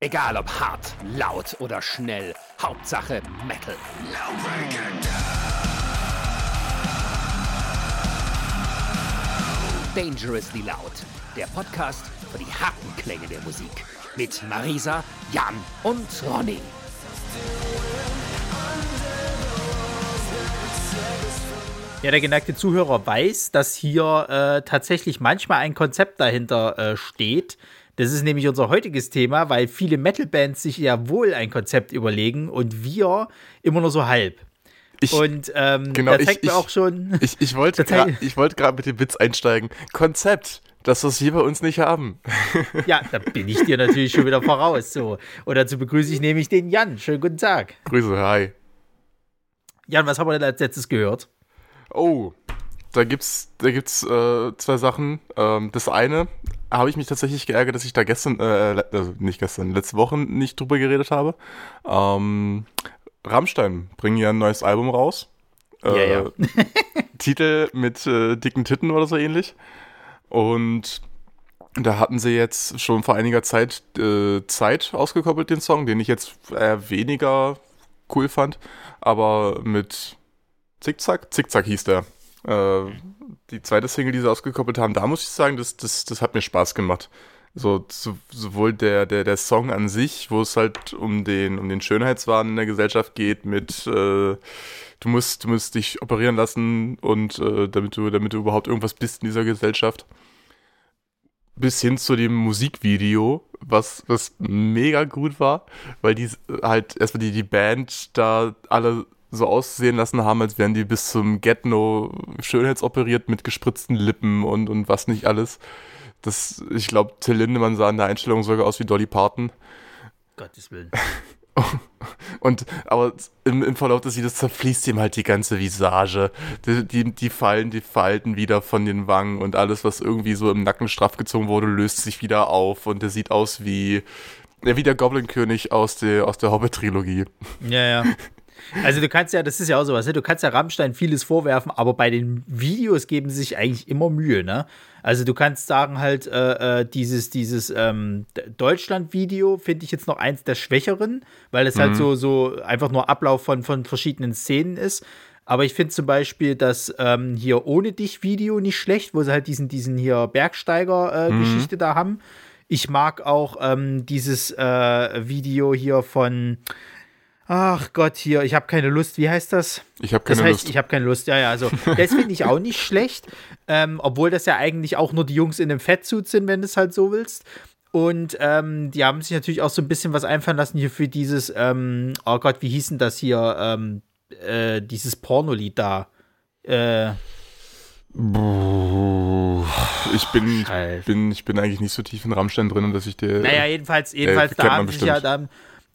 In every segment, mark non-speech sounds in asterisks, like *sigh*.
Egal ob hart, laut oder schnell, Hauptsache Metal. Dangerously Loud, der Podcast für die harten Klänge der Musik. Mit Marisa, Jan und Ronny. Ja, der geneigte Zuhörer weiß, dass hier äh, tatsächlich manchmal ein Konzept dahinter äh, steht. Das ist nämlich unser heutiges Thema, weil viele Metal-Bands sich ja wohl ein Konzept überlegen und wir immer nur so halb. Ich, und ähm, genau, da zeigt ich, mir auch schon. *laughs* Ich, ich wollte *laughs* gerade wollt mit dem Witz einsteigen. Konzept, das was wir bei uns nicht haben. Ja, da *laughs* bin ich dir natürlich schon wieder voraus. So. Und dazu begrüße ich nämlich den Jan. Schönen guten Tag. Grüße, hi. Jan, was haben wir denn als letztes gehört? Oh, da gibt's, da gibt's äh, zwei Sachen. Ähm, das eine habe ich mich tatsächlich geärgert, dass ich da gestern, äh, also nicht gestern, letzte Woche nicht drüber geredet habe. Ähm, Rammstein bringen ja ein neues Album raus. Ja, ja. *laughs* Titel mit äh, dicken Titten oder so ähnlich. Und da hatten sie jetzt schon vor einiger Zeit äh, Zeit ausgekoppelt, den Song, den ich jetzt eher weniger cool fand. Aber mit Zickzack, Zickzack hieß der. Äh, die zweite Single, die sie ausgekoppelt haben, da muss ich sagen, das, das, das hat mir Spaß gemacht. So, so, sowohl der, der, der Song an sich, wo es halt um den, um den Schönheitswahn in der Gesellschaft geht, mit äh, du musst, du musst dich operieren lassen und äh, damit du, damit du überhaupt irgendwas bist in dieser Gesellschaft. Bis hin zu dem Musikvideo, was, was mega gut war, weil die halt erstmal die, die Band da alle so aussehen lassen haben, als wären die bis zum Get-No schönheitsoperiert mit gespritzten Lippen und, und was nicht alles. Das, ich glaube, Till Lindemann sah in der Einstellung sogar aus wie Dolly Parton. Gottes Willen. *laughs* Und aber im, im Verlauf des Videos zerfließt ihm halt die ganze Visage. Die, die, die Fallen, die Falten wieder von den Wangen und alles, was irgendwie so im Nacken straff gezogen wurde, löst sich wieder auf und der sieht aus wie, wie der Goblin-König aus der, aus der Hobbit-Trilogie. Ja, ja. *laughs* Also du kannst ja, das ist ja auch sowas, ne? du kannst ja Rammstein vieles vorwerfen, aber bei den Videos geben sie sich eigentlich immer Mühe, ne? Also du kannst sagen halt, äh, äh, dieses, dieses ähm, Deutschland-Video finde ich jetzt noch eins der schwächeren, weil es halt so, so einfach nur Ablauf von, von verschiedenen Szenen ist. Aber ich finde zum Beispiel das ähm, hier ohne dich Video nicht schlecht, wo sie halt diesen, diesen hier Bergsteiger-Geschichte da haben. Ich mag auch ähm, dieses äh, Video hier von Ach Gott, hier, ich habe keine Lust. Wie heißt das? Ich habe Das keine heißt, Lust. ich habe keine Lust. Ja, ja, also das finde ich auch nicht schlecht. Ähm, obwohl das ja eigentlich auch nur die Jungs in einem Fettsuit sind, wenn du es halt so willst. Und ähm, die haben sich natürlich auch so ein bisschen was einfallen lassen hier für dieses, ähm, oh Gott, wie hieß denn das hier? Ähm, äh, dieses Pornolied da. Äh, Ich bin, ich bin, ich bin eigentlich nicht so tief in Rammstein drin, dass ich dir. Naja, jedenfalls, jedenfalls kennt da haben sich ja, da,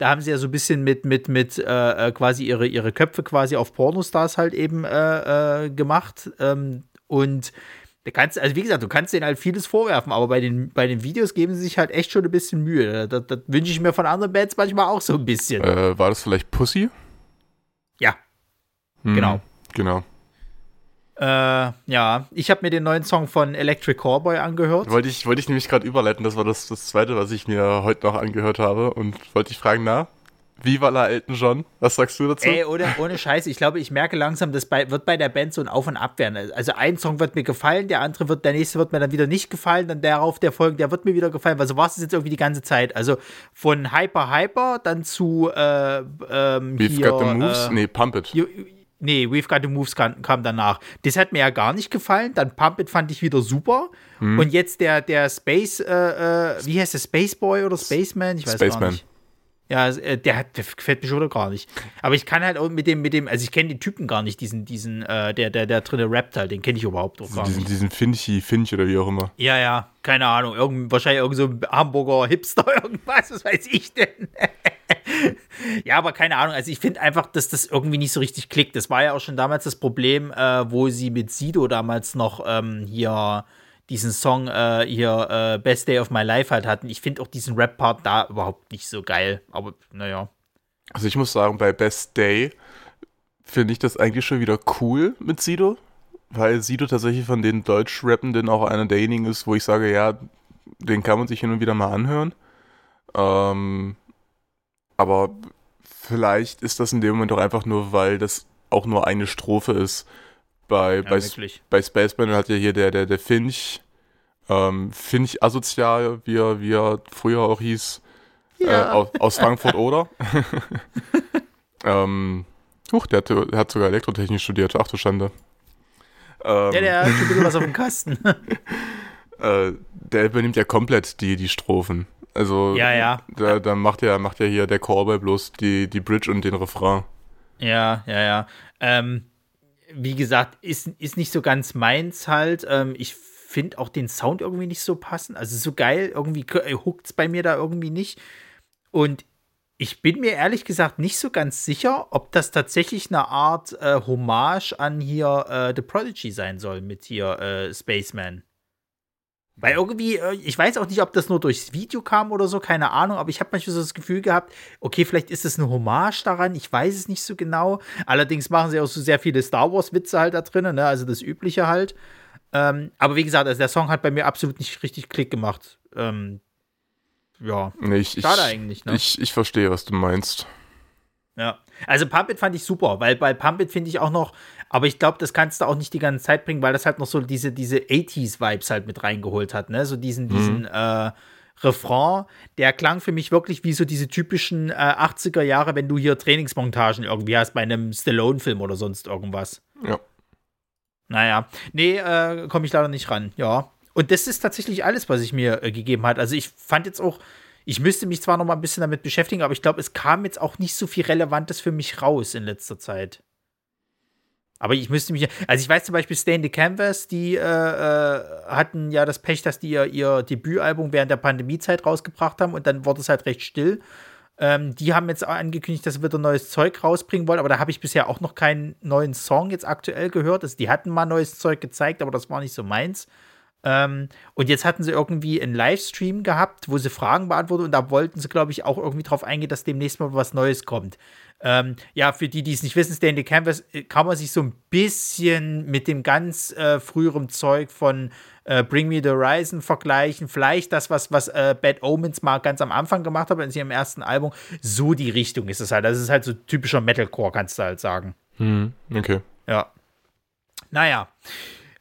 da haben sie ja so ein bisschen mit, mit, mit äh, äh, quasi ihre, ihre Köpfe quasi auf Pornostars halt eben äh, äh, gemacht. Ähm, und da kannst, also wie gesagt, du kannst denen halt vieles vorwerfen, aber bei den, bei den Videos geben sie sich halt echt schon ein bisschen Mühe. Das, das wünsche ich mir von anderen Bands manchmal auch so ein bisschen. äh, war das vielleicht Pussy? Ja, Hm, Genau. Genau. Äh, ja, ich habe mir den neuen Song von Electric Callboy angehört. Wollte ich, wollte ich nämlich gerade überleiten, das war das, das zweite, was ich mir heute noch angehört habe und wollte ich fragen, na, Viva la Elton John, was sagst du dazu? Ey, ohne, ohne Scheiße, ich glaube, ich merke langsam, das bei, wird bei der Band so ein Auf und Ab werden. Also ein Song wird mir gefallen, der andere wird, der nächste wird mir dann wieder nicht gefallen, dann darauf der folgende, der wird mir wieder gefallen. Weil so war es jetzt irgendwie die ganze Zeit. Also von Hyper Hyper dann zu äh, ähm, We've hier, got the moves? Äh, nee, Pump It. You- Nee, We've Got the Moves kam, kam danach. Das hat mir ja gar nicht gefallen. Dann Pump It fand ich wieder super. Hm. Und jetzt der, der Space, äh, äh, wie heißt der, Space Boy oder Spaceman? Ich weiß gar Spaceman. nicht. Ja, äh, der, hat, der gefällt mir schon wieder gar nicht. Aber ich kann halt auch mit dem, mit dem, also ich kenne den Typen gar nicht, diesen, diesen, äh, der, der, der drinne rappt halt, den kenne ich überhaupt auch gar diesen, nicht. diesen Finchi, Finch oder wie auch immer. Ja, ja, keine Ahnung. Irgend, wahrscheinlich irgend so ein Hamburger Hipster, *laughs* irgendwas, was weiß ich denn. *laughs* ja, aber keine Ahnung. Also ich finde einfach, dass das irgendwie nicht so richtig klickt. Das war ja auch schon damals das Problem, äh, wo sie mit Sido damals noch ähm, hier diesen Song äh, hier äh, Best Day of My Life halt hatten. Ich finde auch diesen Rap-Part da überhaupt nicht so geil. Aber naja. Also ich muss sagen, bei Best Day finde ich das eigentlich schon wieder cool mit Sido, weil Sido tatsächlich von den Deutsch-Rappenden auch einer derjenigen ist, wo ich sage, ja, den kann man sich hin und wieder mal anhören. Ähm, aber vielleicht ist das in dem Moment auch einfach nur, weil das auch nur eine Strophe ist. Bei, Ja, bei, wirklich. bei Spaceman hat ja hier der, der, der Finch, ähm, Finch asozial, wie er, wie er früher auch hieß, äh, aus, aus Frankfurt *laughs* oder. ähm, huch, der hat, der hat sogar Elektrotechnik studiert, ach du Schande. Ähm, Ja, der hat schon ein bisschen was auf dem Kasten. *laughs* äh, der übernimmt ja komplett die, die Strophen. Also, Ja, ja. Da, da macht ja, macht ja hier der Callboy bloß die, die Bridge und den Refrain. Ja, ja, ja. Ähm, wie gesagt, ist, ist nicht so ganz meins halt. Ähm, ich finde auch den Sound irgendwie nicht so passend. Also so geil, irgendwie huckt es bei mir da irgendwie nicht. Und ich bin mir ehrlich gesagt nicht so ganz sicher, ob das tatsächlich eine Art äh, Hommage an hier äh, The Prodigy sein soll mit hier äh, Spaceman. Weil irgendwie, äh, ich weiß auch nicht, ob das nur durchs Video kam oder so, keine Ahnung, aber ich habe manchmal so das Gefühl gehabt, okay, vielleicht ist es eine Hommage daran, ich weiß es nicht so genau. Allerdings machen sie auch so sehr viele Star Wars-Witze halt da drinnen, ne? also das Übliche halt. Ähm, aber wie gesagt, also der Song hat bei mir absolut nicht richtig Klick gemacht. Ähm, ja, Nee, ich, ich, schade eigentlich, ne? ich, ich verstehe, was du meinst. Ja, also Pump It fand ich super, weil bei Pump It finde ich auch noch, aber ich glaube, das kannst du auch nicht die ganze Zeit bringen, weil das halt noch so diese, diese 80s-Vibes halt mit reingeholt hat, ne? So diesen, diesen äh, Refrain, der klang für mich wirklich wie so diese typischen äh, 80er Jahre, wenn du hier Trainingsmontagen irgendwie hast bei einem Stallone-Film oder sonst irgendwas. Ja. Naja, nee, äh, komme ich leider nicht ran, ja. Und das ist tatsächlich alles, was ich mir äh, gegeben hat. Also ich fand jetzt auch, ich müsste mich zwar noch mal ein bisschen damit beschäftigen, aber ich glaube, es kam jetzt auch nicht so viel Relevantes für mich raus in letzter Zeit. Aber ich müsste mich, also ich weiß zum Beispiel Stay in the Canvas, die äh, äh, hatten ja das Pech, dass die ihr, ihr Debütalbum während der Pandemiezeit rausgebracht haben und dann wurde es halt recht still. Ähm, die haben jetzt angekündigt, dass sie wieder neues Zeug rausbringen wollen, aber da habe ich bisher auch noch keinen neuen Song jetzt aktuell gehört. Also die hatten mal neues Zeug gezeigt, aber das war nicht so meins. Ähm, und jetzt hatten sie irgendwie einen Livestream gehabt, wo sie Fragen beantwortet und da wollten sie, glaube ich, auch irgendwie drauf eingehen, dass demnächst mal was Neues kommt. Ähm, ja, für die, die es nicht wissen, the Canvas äh, kann man sich so ein bisschen mit dem ganz äh, früheren Zeug von äh, Bring Me the Horizon vergleichen. Vielleicht das, was, was äh, Bad Omens mal ganz am Anfang gemacht hat in ihrem ersten Album. So die Richtung ist es halt. Das ist halt so typischer Metalcore, kannst du halt sagen. Hm, okay. Ja. Naja.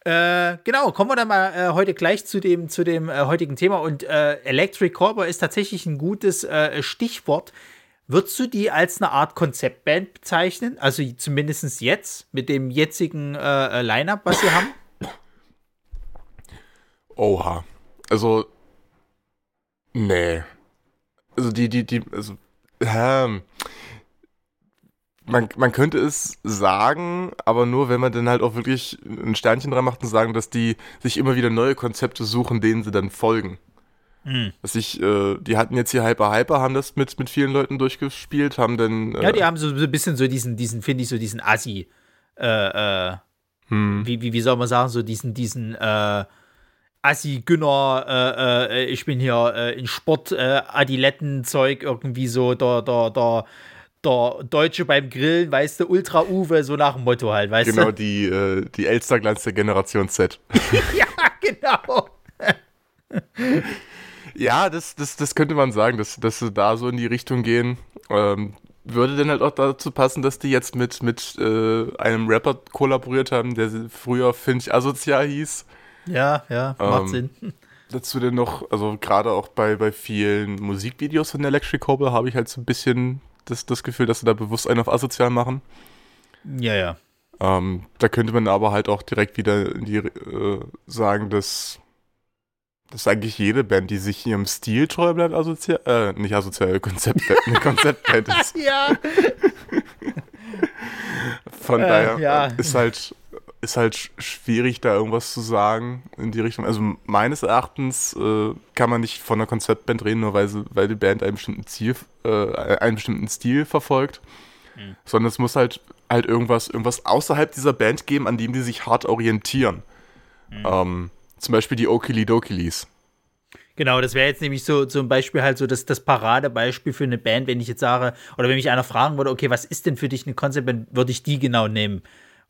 Äh, genau, kommen wir dann mal äh, heute gleich zu dem, zu dem äh, heutigen Thema. Und äh, Electric Cowboy ist tatsächlich ein gutes äh, Stichwort. Würdest du die als eine Art Konzeptband bezeichnen? Also zumindest jetzt, mit dem jetzigen äh, äh, Line-Up, was sie haben? Oha. Also, nee. Also die, die, die, also, ähm, man, man könnte es sagen, aber nur, wenn man dann halt auch wirklich ein Sternchen dran macht und sagen, dass die sich immer wieder neue Konzepte suchen, denen sie dann folgen. Hm. Dass ich, äh, die hatten jetzt hier Hyper Hyper, haben das mit, mit vielen Leuten durchgespielt, haben dann. Äh, Ja, die haben so, so ein bisschen so diesen, diesen finde ich, so diesen Assi, äh, äh, hm, wie, wie, wie soll man sagen, so diesen, diesen, äh, Assi-Günner, äh, äh, ich bin hier äh, in Sport, äh, Adiletten-Zeug, irgendwie so der, der, der, der Deutsche beim Grillen, weißt du, Ultra-Uwe, so nach dem Motto halt, weißt genau, du? die, äh, die Elsterglanz der Generation Z. *laughs* ja, genau. *laughs* Ja, das, das, das könnte man sagen, dass, dass sie da so in die Richtung gehen. Ähm, würde denn halt auch dazu passen, dass die jetzt mit, mit äh, einem Rapper kollaboriert haben, der früher Finch Asozial hieß. Ja, ja, macht Ähm, Sinn. Dazu denn noch, also gerade auch bei, bei vielen Musikvideos von Electric Cobble habe ich halt so ein bisschen das, das Gefühl, dass sie da bewusst einen auf asozial machen. Ja, ja. Ähm, da könnte man aber halt auch direkt wieder in die, äh, sagen, dass, dass eigentlich jede Band, die sich ihrem Stil treu bleibt, asozial, äh, nicht asozial, *laughs* Konzeptband, eine Konzeptband ist. *laughs* Ja, Von Äh, daher ja. ist halt ist halt sch- schwierig, da irgendwas zu sagen in die Richtung. Also meines Erachtens äh, kann man nicht von einer Konzeptband reden, nur weil, sie, weil die Band einen bestimmten Ziel, äh, einen bestimmten Stil verfolgt. Mhm. Sondern es muss halt halt irgendwas, irgendwas außerhalb dieser Band geben, an dem die sich hart orientieren. Mhm. Ähm, zum Beispiel die Okili Dokilis. Genau, das wäre jetzt nämlich so zum Beispiel halt so das, das Paradebeispiel für eine Band, wenn ich jetzt sage, oder wenn mich einer fragen würde, okay, was ist denn für dich eine Konzeptband, würde ich die genau nehmen.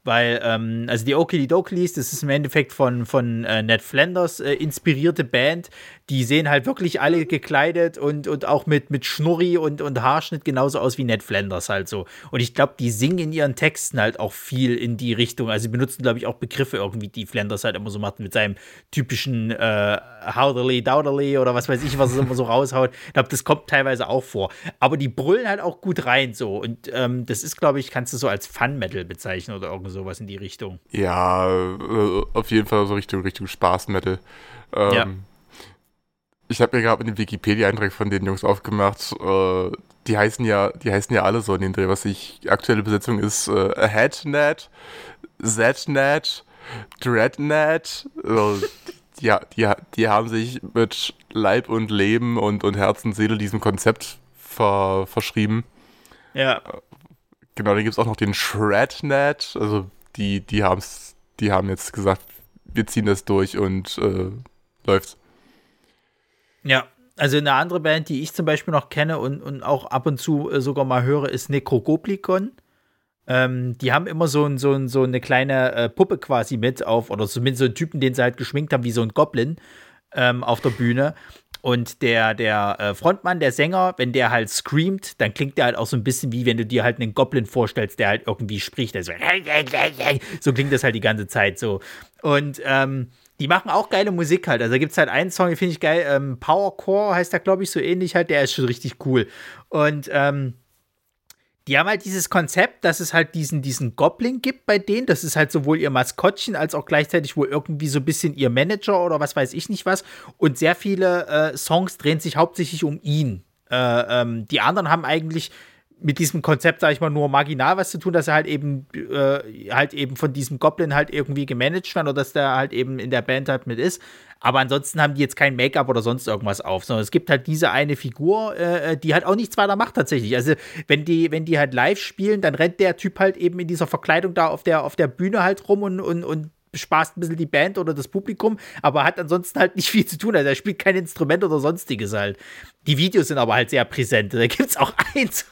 Weil, ähm, also die Oakley Dokleys, das ist im Endeffekt von, von äh, Ned Flanders äh, inspirierte Band. Die sehen halt wirklich alle gekleidet und, und auch mit, mit Schnurri und, und Haarschnitt genauso aus wie Ned Flanders halt so. Und ich glaube, die singen in ihren Texten halt auch viel in die Richtung. Also sie benutzen, glaube ich, auch Begriffe irgendwie, die Flanders halt immer so macht mit seinem typischen äh, Howderly, Dowderly oder was weiß ich, was es immer so raushaut. Ich glaube, das kommt teilweise auch vor. Aber die brüllen halt auch gut rein so. Und ähm, das ist, glaube ich, kannst du so als Fun-Metal bezeichnen oder irgendwas sowas in die Richtung. Ja, äh, auf jeden Fall so Richtung, Richtung Spaß-Metal. Ähm, ja. Ich habe mir gerade den Wikipedia-Eintrag von den Jungs aufgemacht. Äh, die heißen ja, die heißen ja alle so in den Dreh. Was ich aktuelle Besetzung ist äh, Headnet, Znet, Dreadnet. Äh, *laughs* ja, die, die haben sich mit Leib und Leben und, und Herz und Seele diesem Konzept ver, verschrieben. Ja. Genau, dann gibt es auch noch den Shrednet. Also die, die, haben's, die haben jetzt gesagt, wir ziehen das durch und äh, läuft's. Ja, also eine andere Band, die ich zum Beispiel noch kenne und, und auch ab und zu äh, sogar mal höre, ist Necrogoblikon. Ähm, die haben immer so, ein, so, ein, so eine kleine äh, Puppe quasi mit auf, oder zumindest so einen Typen, den sie halt geschminkt haben, wie so ein Goblin ähm, auf der Bühne. Und der, der äh, Frontmann, der Sänger, wenn der halt screamt, dann klingt der halt auch so ein bisschen wie wenn du dir halt einen Goblin vorstellst, der halt irgendwie spricht. Also, so klingt das halt die ganze Zeit so. Und ähm, die machen auch geile Musik halt. Also da gibt es halt einen Song, den finde ich geil. Ähm, Powercore heißt der, glaube ich, so ähnlich halt. Der ist schon richtig cool. Und ähm, die haben halt dieses Konzept, dass es halt diesen, diesen Goblin gibt bei denen. Das ist halt sowohl ihr Maskottchen als auch gleichzeitig wohl irgendwie so ein bisschen ihr Manager oder was weiß ich nicht was. Und sehr viele äh, Songs drehen sich hauptsächlich um ihn. Äh, ähm, die anderen haben eigentlich mit diesem Konzept, sag ich mal, nur marginal was zu tun, dass er halt eben äh, halt eben von diesem Goblin halt irgendwie gemanagt wird oder dass der halt eben in der Band halt mit ist. Aber ansonsten haben die jetzt kein Make-up oder sonst irgendwas auf, sondern es gibt halt diese eine Figur, äh, die halt auch nichts weiter macht tatsächlich. Also wenn die, wenn die halt live spielen, dann rennt der Typ halt eben in dieser Verkleidung da auf der, auf der Bühne halt rum und, und, und bespaßt ein bisschen die Band oder das Publikum, aber hat ansonsten halt nicht viel zu tun. Also er spielt kein Instrument oder sonstiges halt. Die Videos sind aber halt sehr präsent. Da gibt es auch *laughs* eins.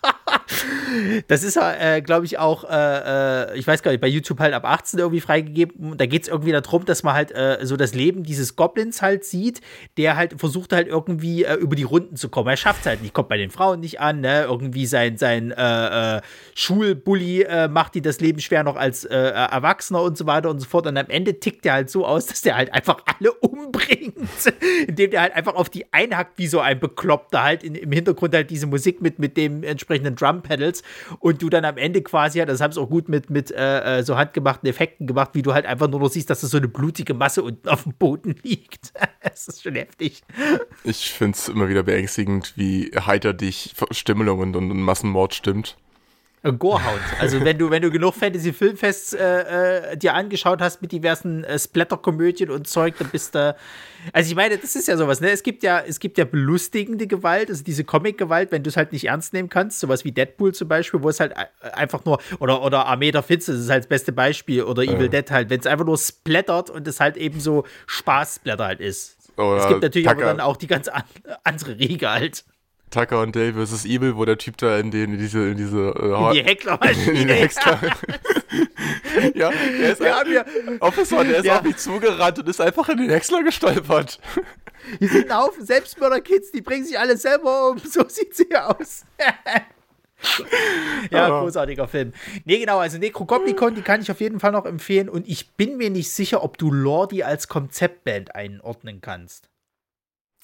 Das ist, äh, glaube ich, auch, äh, äh, ich weiß gar nicht, bei YouTube halt ab 18 irgendwie freigegeben. Da geht es irgendwie darum, dass man halt äh, so das Leben dieses Goblins halt sieht, der halt versucht halt irgendwie äh, über die Runden zu kommen. Er schafft es halt nicht, kommt bei den Frauen nicht an, ne? Irgendwie sein, sein äh, Schulbully macht die das Leben schwer noch als Erwachsener und so weiter und so fort. Und am Ende tickt er halt so aus, dass der halt einfach alle *laughs* umbringt, indem der halt einfach auf die einhackt wie so ein Bekloppter halt in, im Hintergrund halt diese Musik mit, mit dem entsprechenden Drum-Pedals und du dann am Ende quasi, das haben sie auch gut mit, mit äh, äh, so handgemachten Effekten gemacht, wie du halt einfach nur noch siehst, dass das so eine blutige Masse unten auf dem Boden *laughs* liegt. das ist schon heftig. Ich finde es immer wieder beängstigend, wie heiter dich Stimmelung und, und Massenmord stimmt. Gorehound. Also wenn du, wenn du genug Fantasy-Filmfests äh, äh, dir angeschaut hast mit diversen äh, Splatter-Komödien und Zeug, dann bist du. Also ich meine, das ist ja sowas, ne? Es gibt ja, es gibt ja belustigende Gewalt, also diese Comic-Gewalt, wenn du es halt nicht ernst nehmen kannst, sowas wie Deadpool zum Beispiel, wo es halt äh, einfach nur, oder, oder Armee der Finster, das ist halt das beste Beispiel, oder Evil Dead halt, wenn es einfach nur splattert und es halt eben so Spaß-Splatter halt ist. Oder es gibt natürlich Tucker. aber dann auch die ganz an, andere Riege halt. Tucker und Dale vs. Evil, wo der Typ da in, den, in diese, in diese äh, in die Hecklermaschine. *laughs* in die Heckler. *laughs* ja, der ist ja, wir, Officer, der ist ja. auf mich zugerannt und ist einfach in den Häcksler gestolpert. Hier sind ein Haufen Selbstmörder-Kids, die bringen sich alle selber um. *laughs* So sieht sie aus. ja, großartiger Film. Nee, genau, also Necrocopticon, die kann ich auf jeden Fall noch empfehlen und ich bin mir nicht sicher, ob du Lordi als Konzeptband einordnen kannst.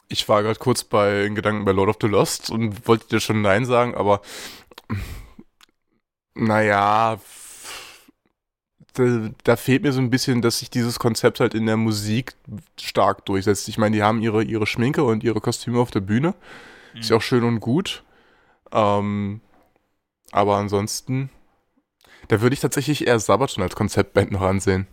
Ich war gerade kurz bei in Gedanken bei Lord of the Lost und wollte dir schon Nein sagen, aber naja, da, da, fehlt mir so ein bisschen, dass sich dieses Konzept halt in der Musik stark durchsetzt. Ich meine, die haben ihre, ihre Schminke und ihre Kostüme auf der Bühne. Mhm. Ist ja auch schön und gut. Ähm, aber ansonsten, da würde ich tatsächlich eher Sabaton als Konzeptband noch ansehen.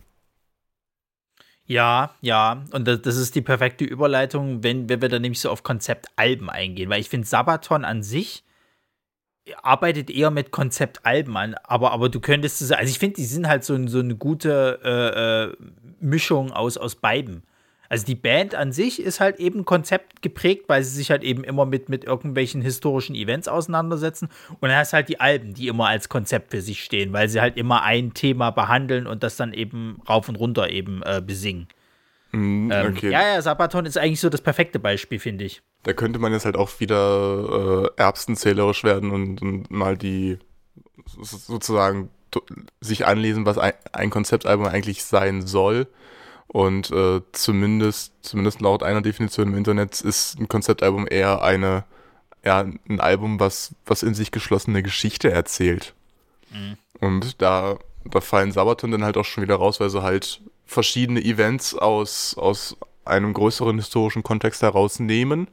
Ja, ja, und das, das, ist die perfekte Überleitung, wenn, wenn wir dann nämlich so auf Konzeptalben eingehen, weil ich finde, Sabaton an sich arbeitet eher mit Konzeptalben an, aber, aber du könntest es, also ich finde, die sind halt so, so eine gute äh, äh, Mischung aus, aus beiden. Also die Band an sich ist halt eben Konzept geprägt, weil sie sich halt eben immer mit, mit irgendwelchen historischen Events auseinandersetzen. Und dann hast du halt die Alben, die immer als Konzept für sich stehen, weil sie halt immer ein Thema behandeln und das dann eben rauf und runter eben äh, besingen. Mm, okay. ähm, ja, ja, Sabaton ist eigentlich so das perfekte Beispiel, finde ich. Da könnte man jetzt halt auch wieder äh, erbsenzählerisch werden und, und mal die sozusagen sich anlesen, was ein, ein Konzeptalbum eigentlich sein soll. Und äh, zumindest, zumindest laut einer Definition im Internet ist ein Konzeptalbum eher eine, eher ein Album, was, was in sich geschlossene Geschichte erzählt. Mhm. Und da, da fallen Sabaton dann halt auch schon wieder raus, weil sie halt verschiedene Events aus, aus einem größeren historischen Kontext herausnehmen,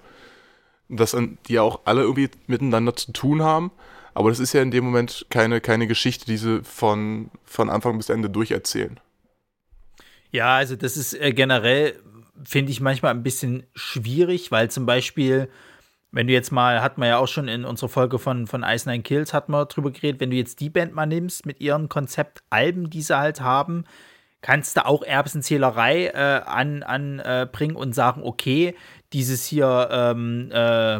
das, die ja auch alle irgendwie miteinander zu tun haben. Aber das ist ja in dem Moment keine, keine Geschichte, die sie von, von Anfang bis Ende durcherzählen. Ja, also das ist äh, generell, finde ich manchmal ein bisschen schwierig, weil zum Beispiel, wenn du jetzt mal, hat man ja auch schon in unserer Folge von, von Ice Nine Kills, hat man drüber geredet, wenn du jetzt die Band mal nimmst mit ihren Konzeptalben, die sie halt haben, kannst du auch Erbsenzählerei äh, anbringen an, äh, und sagen, okay, dieses hier, ähm, äh,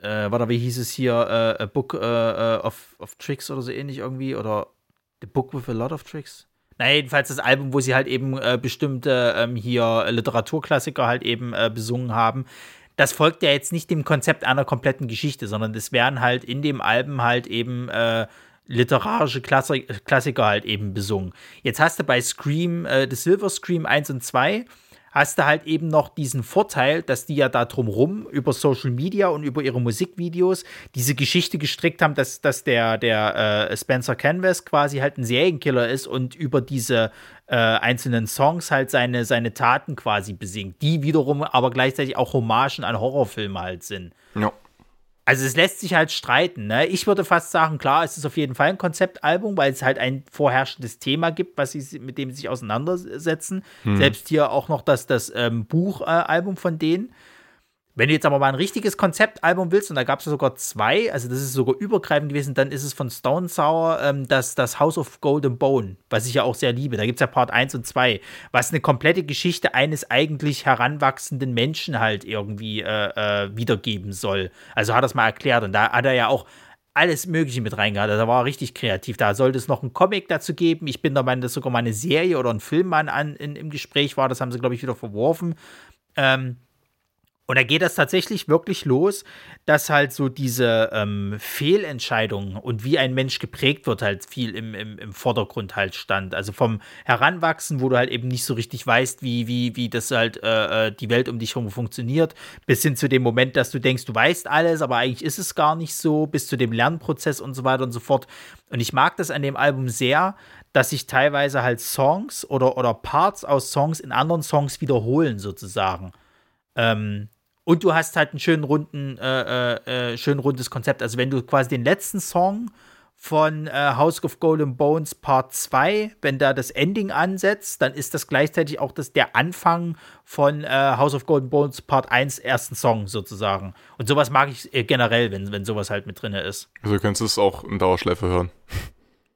äh, warte, wie hieß es hier, äh, Book äh, äh, of, of Tricks oder so ähnlich irgendwie, oder The Book with a Lot of Tricks? Na, jedenfalls das Album, wo sie halt eben äh, bestimmte ähm, hier Literaturklassiker halt eben äh, besungen haben. Das folgt ja jetzt nicht dem Konzept einer kompletten Geschichte, sondern es werden halt in dem Album halt eben äh, literarische Klassik Klassiker halt eben besungen. Jetzt hast du bei Scream, äh, The Silver Scream 1 und 2, hast du halt eben noch diesen Vorteil, dass die ja da drumrum über Social Media und über ihre Musikvideos diese Geschichte gestrickt haben, dass, dass der, der äh, Spencer Canvas quasi halt ein Serienkiller ist und über diese äh, einzelnen Songs halt seine, seine Taten quasi besingt, die wiederum aber gleichzeitig auch Hommagen an Horrorfilme halt sind. Ja. Also es lässt sich halt streiten. Ne? Ich würde fast sagen, klar, es ist auf jeden Fall ein Konzeptalbum, weil es halt ein vorherrschendes Thema gibt, was sie, mit dem sie sich auseinandersetzen. Hm. Selbst hier auch noch das, das ähm, Buchalbum äh, von denen. Wenn du jetzt aber mal ein richtiges Konzeptalbum willst, und da gab es sogar zwei, also das ist sogar übergreifend gewesen, dann ist es von Stone Sour ähm, das, das House of Golden Bone, was ich ja auch sehr liebe. Da gibt es ja Part 1 und 2, was eine komplette Geschichte eines eigentlich heranwachsenden Menschen halt irgendwie äh, äh, wiedergeben soll. Also hat er es mal erklärt und da hat er ja auch alles Mögliche mit reingehauen. Also, da war er richtig kreativ. Da sollte es noch einen Comic dazu geben. Ich bin der Meinung, dass sogar mal eine Serie oder ein Film an, an in, im Gespräch war. Das haben sie, glaube ich, wieder verworfen. Ähm, und da geht das tatsächlich wirklich los, dass halt so diese ähm, Fehlentscheidungen und wie ein Mensch geprägt wird, halt viel im, im, im Vordergrund halt stand. Also vom Heranwachsen, wo du halt eben nicht so richtig weißt, wie, wie, wie das halt äh, äh, die Welt um dich herum funktioniert, bis hin zu dem Moment, dass du denkst, du weißt alles, aber eigentlich ist es gar nicht so, bis zu dem Lernprozess und so weiter und so fort. Und ich mag das an dem Album sehr, dass sich teilweise halt Songs oder, oder Parts aus Songs in anderen Songs wiederholen, sozusagen. Ähm, und du hast halt einen schönen runden, äh, äh, äh, schön rundes Konzept. Also wenn du quasi den letzten Song von äh, House of Golden Bones Part 2, wenn da das Ending ansetzt, dann ist das gleichzeitig auch das, der Anfang von äh, House of Golden Bones Part 1 ersten Song sozusagen. Und sowas mag ich äh, generell, wenn, wenn sowas halt mit drin ist. Also du kannst es auch in Dauerschleife hören.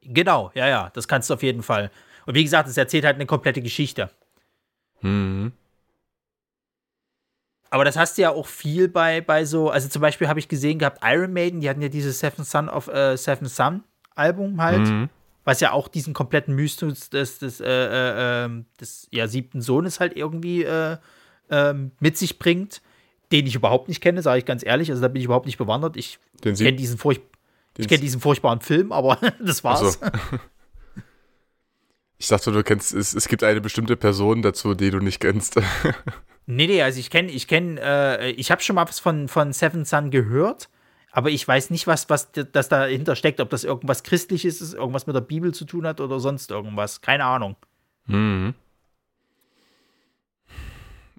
Genau, ja, ja, das kannst du auf jeden Fall. Und wie gesagt, es erzählt halt eine komplette Geschichte. Mhm. Aber das hast du ja auch viel bei, bei so, also zum Beispiel habe ich gesehen gehabt, Iron Maiden, die hatten ja dieses Seven Son of äh, Seven Son Album halt, mhm. was ja auch diesen kompletten Mystus des, des, äh, äh, ähm, des ja, siebten Sohnes halt irgendwie äh, ähm, mit sich bringt, den ich überhaupt nicht kenne, sage ich ganz ehrlich. Also da bin ich überhaupt nicht bewandert. Ich kenne diesen, furch ich kenn diesen furchtbaren Film, aber *laughs* das war's. So. Ich dachte, du kennst, es, es gibt eine bestimmte Person dazu, die du nicht kennst. *laughs* Nee, nee, also ich kenne, ich kenne, äh, ich habe schon mal was von, von Seven Sun gehört, aber ich weiß nicht, was, was das dahinter steckt, ob das irgendwas Christliches ist, irgendwas mit der Bibel zu tun hat oder sonst irgendwas. Keine Ahnung. Mhm.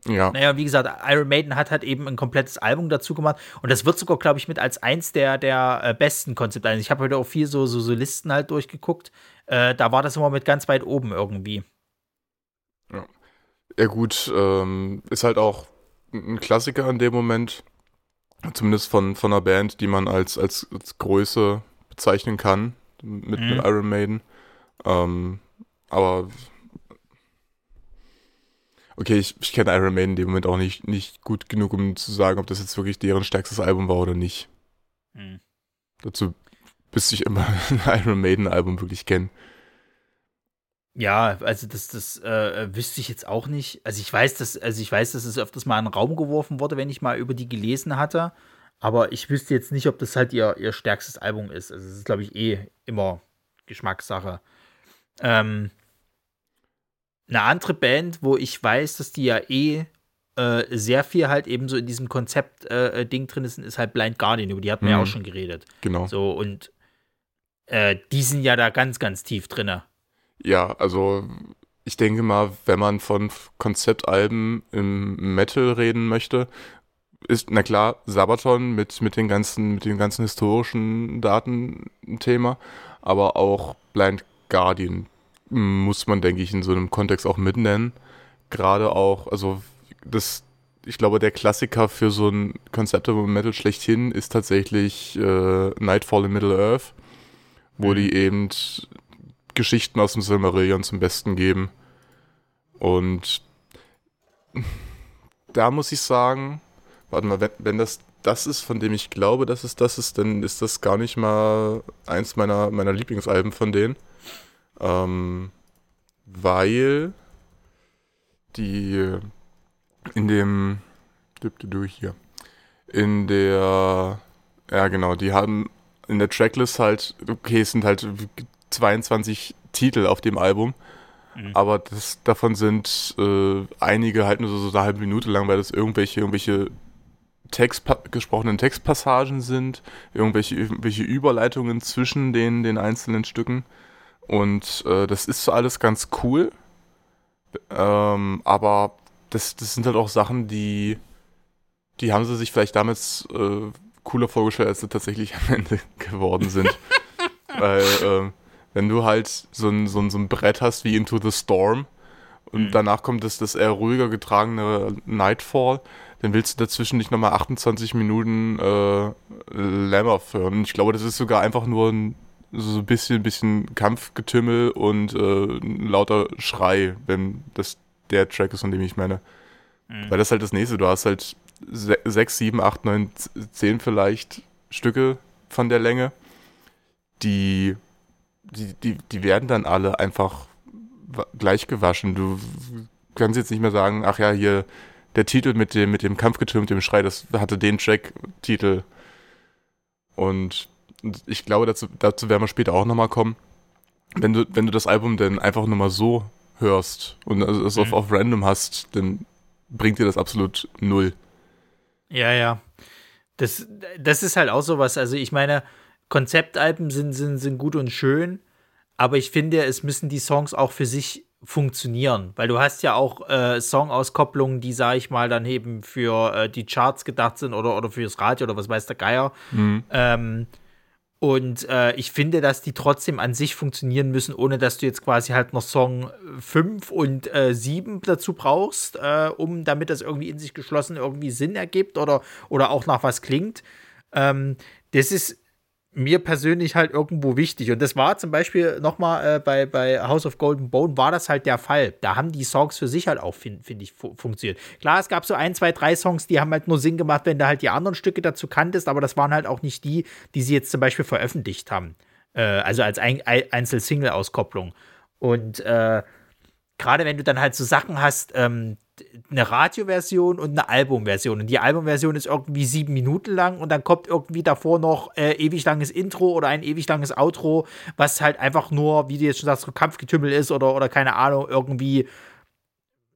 Ja. Naja, wie gesagt, Iron Maiden hat halt eben ein komplettes Album dazu gemacht und das wird sogar, glaube ich, mit als eins der, der äh, besten Konzepte. Also ich habe heute auch viel so, so, so Listen halt durchgeguckt. Äh, da war das immer mit ganz weit oben irgendwie. Ja. Gut, ähm, ist halt auch ein Klassiker in dem Moment, zumindest von, von einer Band, die man als, als, als Größe bezeichnen kann, mit, mhm. mit Iron Maiden. Ähm, aber Okay, ich, ich kenne Iron Maiden in dem Moment auch nicht, nicht gut genug, um zu sagen, ob das jetzt wirklich deren stärkstes Album war oder nicht. Hm. Dazu müsste ich immer *laughs* ein Iron Maiden-Album wirklich kennen. Ja, also das, das äh, wüsste ich jetzt auch nicht. Also ich weiß, dass, also ich weiß, dass es öfters mal in den Raum geworfen wurde, wenn ich mal über die gelesen hatte. Aber ich wüsste jetzt nicht, ob das halt ihr, ihr stärkstes Album ist. Also es ist, glaube ich, eh immer Geschmackssache. Ähm, eine andere Band, wo ich weiß, dass die ja eh äh, sehr viel halt eben so in diesem Konzept-Ding äh, drin ist, ist halt Blind Guardian, über die hatten wir mhm. ja auch schon geredet. Genau. So, und äh, die sind ja da ganz, ganz tief drin. Ja, also ich denke mal, wenn man von Konzeptalben im Metal reden möchte, ist, na klar, Sabaton mit, mit den ganzen, mit den ganzen historischen Daten ein Thema, aber auch Blind Guardian muss man, denke ich, in so einem Kontext auch mitnennen. Gerade auch, also das, ich glaube, der Klassiker für so ein Konzept Metal schlechthin ist tatsächlich äh, Nightfall in Middle Earth, wo mhm. die eben Geschichten aus dem Silmarillion zum Besten geben. Und da muss ich sagen, warte mal, wenn, wenn das das ist, von dem ich glaube, dass es das ist, dann ist das gar nicht mal eins meiner, meiner Lieblingsalben von denen. Ähm, weil die in dem du hier in der ja genau, die haben in der Tracklist halt okay, es sind halt 22 Titel auf dem Album. Mhm. Aber das, davon sind äh, einige halt nur so, so eine halbe Minute lang, weil das irgendwelche, irgendwelche Text, gesprochenen Textpassagen sind, irgendwelche, irgendwelche Überleitungen zwischen den, den einzelnen Stücken. Und äh, das ist so alles ganz cool. Ähm, aber das, das sind halt auch Sachen, die, die haben sie sich vielleicht damals äh, cooler vorgestellt, als sie tatsächlich am Ende *laughs* geworden sind. *laughs* Weil, äh, wenn du halt so ein, so, ein, so ein Brett hast wie Into the Storm und mhm. danach kommt das, das eher ruhiger getragene Nightfall, dann willst du dazwischen nicht nochmal 28 Minuten äh, Lämmer führen. Ich glaube, das ist sogar einfach nur ein so ein bisschen, bisschen Kampfgetümmel und äh, lauter Schrei, wenn das der Track ist, von dem ich meine. Mhm. Weil das ist halt das nächste. Du hast halt sechs, sieben, acht, neun, zehn vielleicht Stücke von der Länge, die, die, die, die werden dann alle einfach gleich gewaschen. Du kannst jetzt nicht mehr sagen, ach ja, hier der Titel mit dem, mit dem Kampfgetürm, dem Schrei, das hatte den Track-Titel. Und ich glaube, dazu, dazu werden wir später auch nochmal kommen. Wenn du, wenn du das Album dann einfach nur mal so hörst und es mhm. auf, auf random hast, dann bringt dir das absolut null. Ja, ja. Das, das ist halt auch sowas. Also, ich meine, Konzeptalben sind, sind, sind gut und schön, aber ich finde, es müssen die Songs auch für sich funktionieren, weil du hast ja auch äh, Songauskopplungen, die, sag ich mal, dann eben für äh, die Charts gedacht sind oder, oder fürs Radio oder was weiß der Geier. Mhm. Ähm, und äh, ich finde, dass die trotzdem an sich funktionieren müssen, ohne dass du jetzt quasi halt noch Song 5 und äh, 7 dazu brauchst, äh, um damit das irgendwie in sich geschlossen irgendwie Sinn ergibt oder, oder auch nach was klingt. Ähm, das ist mir persönlich halt irgendwo wichtig. Und das war zum Beispiel nochmal äh, bei, bei House of Golden Bone war das halt der Fall. Da haben die Songs für sich halt auch, finde find ich, fu funktioniert. Klar, es gab so ein, zwei, drei Songs, die haben halt nur Sinn gemacht, wenn du halt die anderen Stücke dazu kanntest, aber das waren halt auch nicht die, die sie jetzt zum Beispiel veröffentlicht haben. Äh, also als ein, Einzel-Single-Auskopplung. Und äh, gerade wenn du dann halt so Sachen hast, ähm, eine Radioversion und eine Albumversion. Und die Albumversion ist irgendwie sieben Minuten lang und dann kommt irgendwie davor noch äh, ewig langes Intro oder ein ewig langes Outro, was halt einfach nur, wie du jetzt schon sagst, so Kampfgetümmel ist oder, oder keine Ahnung, irgendwie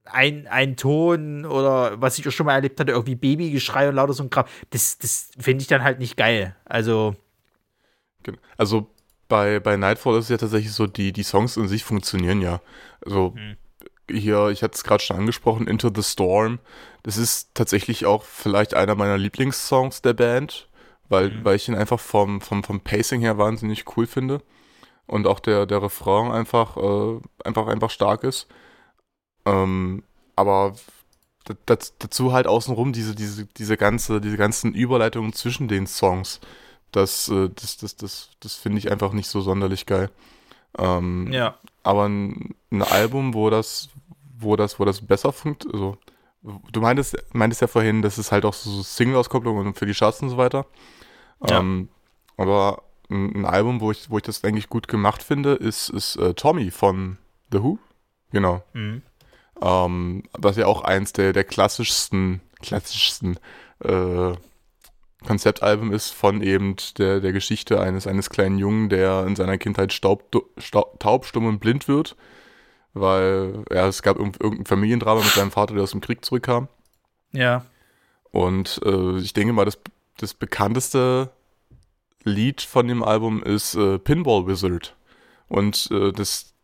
ein, ein Ton oder was ich auch schon mal erlebt hatte, irgendwie Babygeschrei und lauter so ein Kram. Das, das finde ich dann halt nicht geil. Also. Also bei, bei Nightfall ist es ja tatsächlich so, die, die Songs in sich funktionieren ja. Also. Hm hier, ich hatte es gerade schon angesprochen, Into the Storm. Das ist tatsächlich auch vielleicht einer meiner Lieblingssongs der Band, weil, mhm. weil ich ihn einfach vom, vom, vom Pacing her wahnsinnig cool finde. Und auch der, der Refrain einfach, äh, einfach, einfach stark ist. Ähm, aber dazu halt außenrum diese, diese, diese ganze, diese ganzen Überleitungen zwischen den Songs. Das, äh, das, das, das, das finde ich einfach nicht so sonderlich geil. Ähm, ja. Aber ein, ein, Album, wo das, wo das, wo das besser funktioniert. Also, du meintest, meintest ja vorhin, dass es halt auch so Single-Auskopplungen und für die Charts und so weiter. Ja. Ähm, aber ein, ein, Album, wo ich, wo ich das eigentlich gut gemacht finde, ist, ist äh, Tommy von The Who. Genau. Mhm. Ähm, was ja auch eins der, der klassischsten, klassischsten äh, Konzeptalbum ist von eben der, der Geschichte eines, eines kleinen Jungen, der in seiner Kindheit staub, staub, taub, stumm und blind wird, weil ja, es gab irgendein Familiendrama mit seinem Vater, der aus dem Krieg zurückkam. Ja. Und äh, ich denke mal, das, das bekannteste Lied von dem Album ist äh, Pinball Wizard. Und äh, das,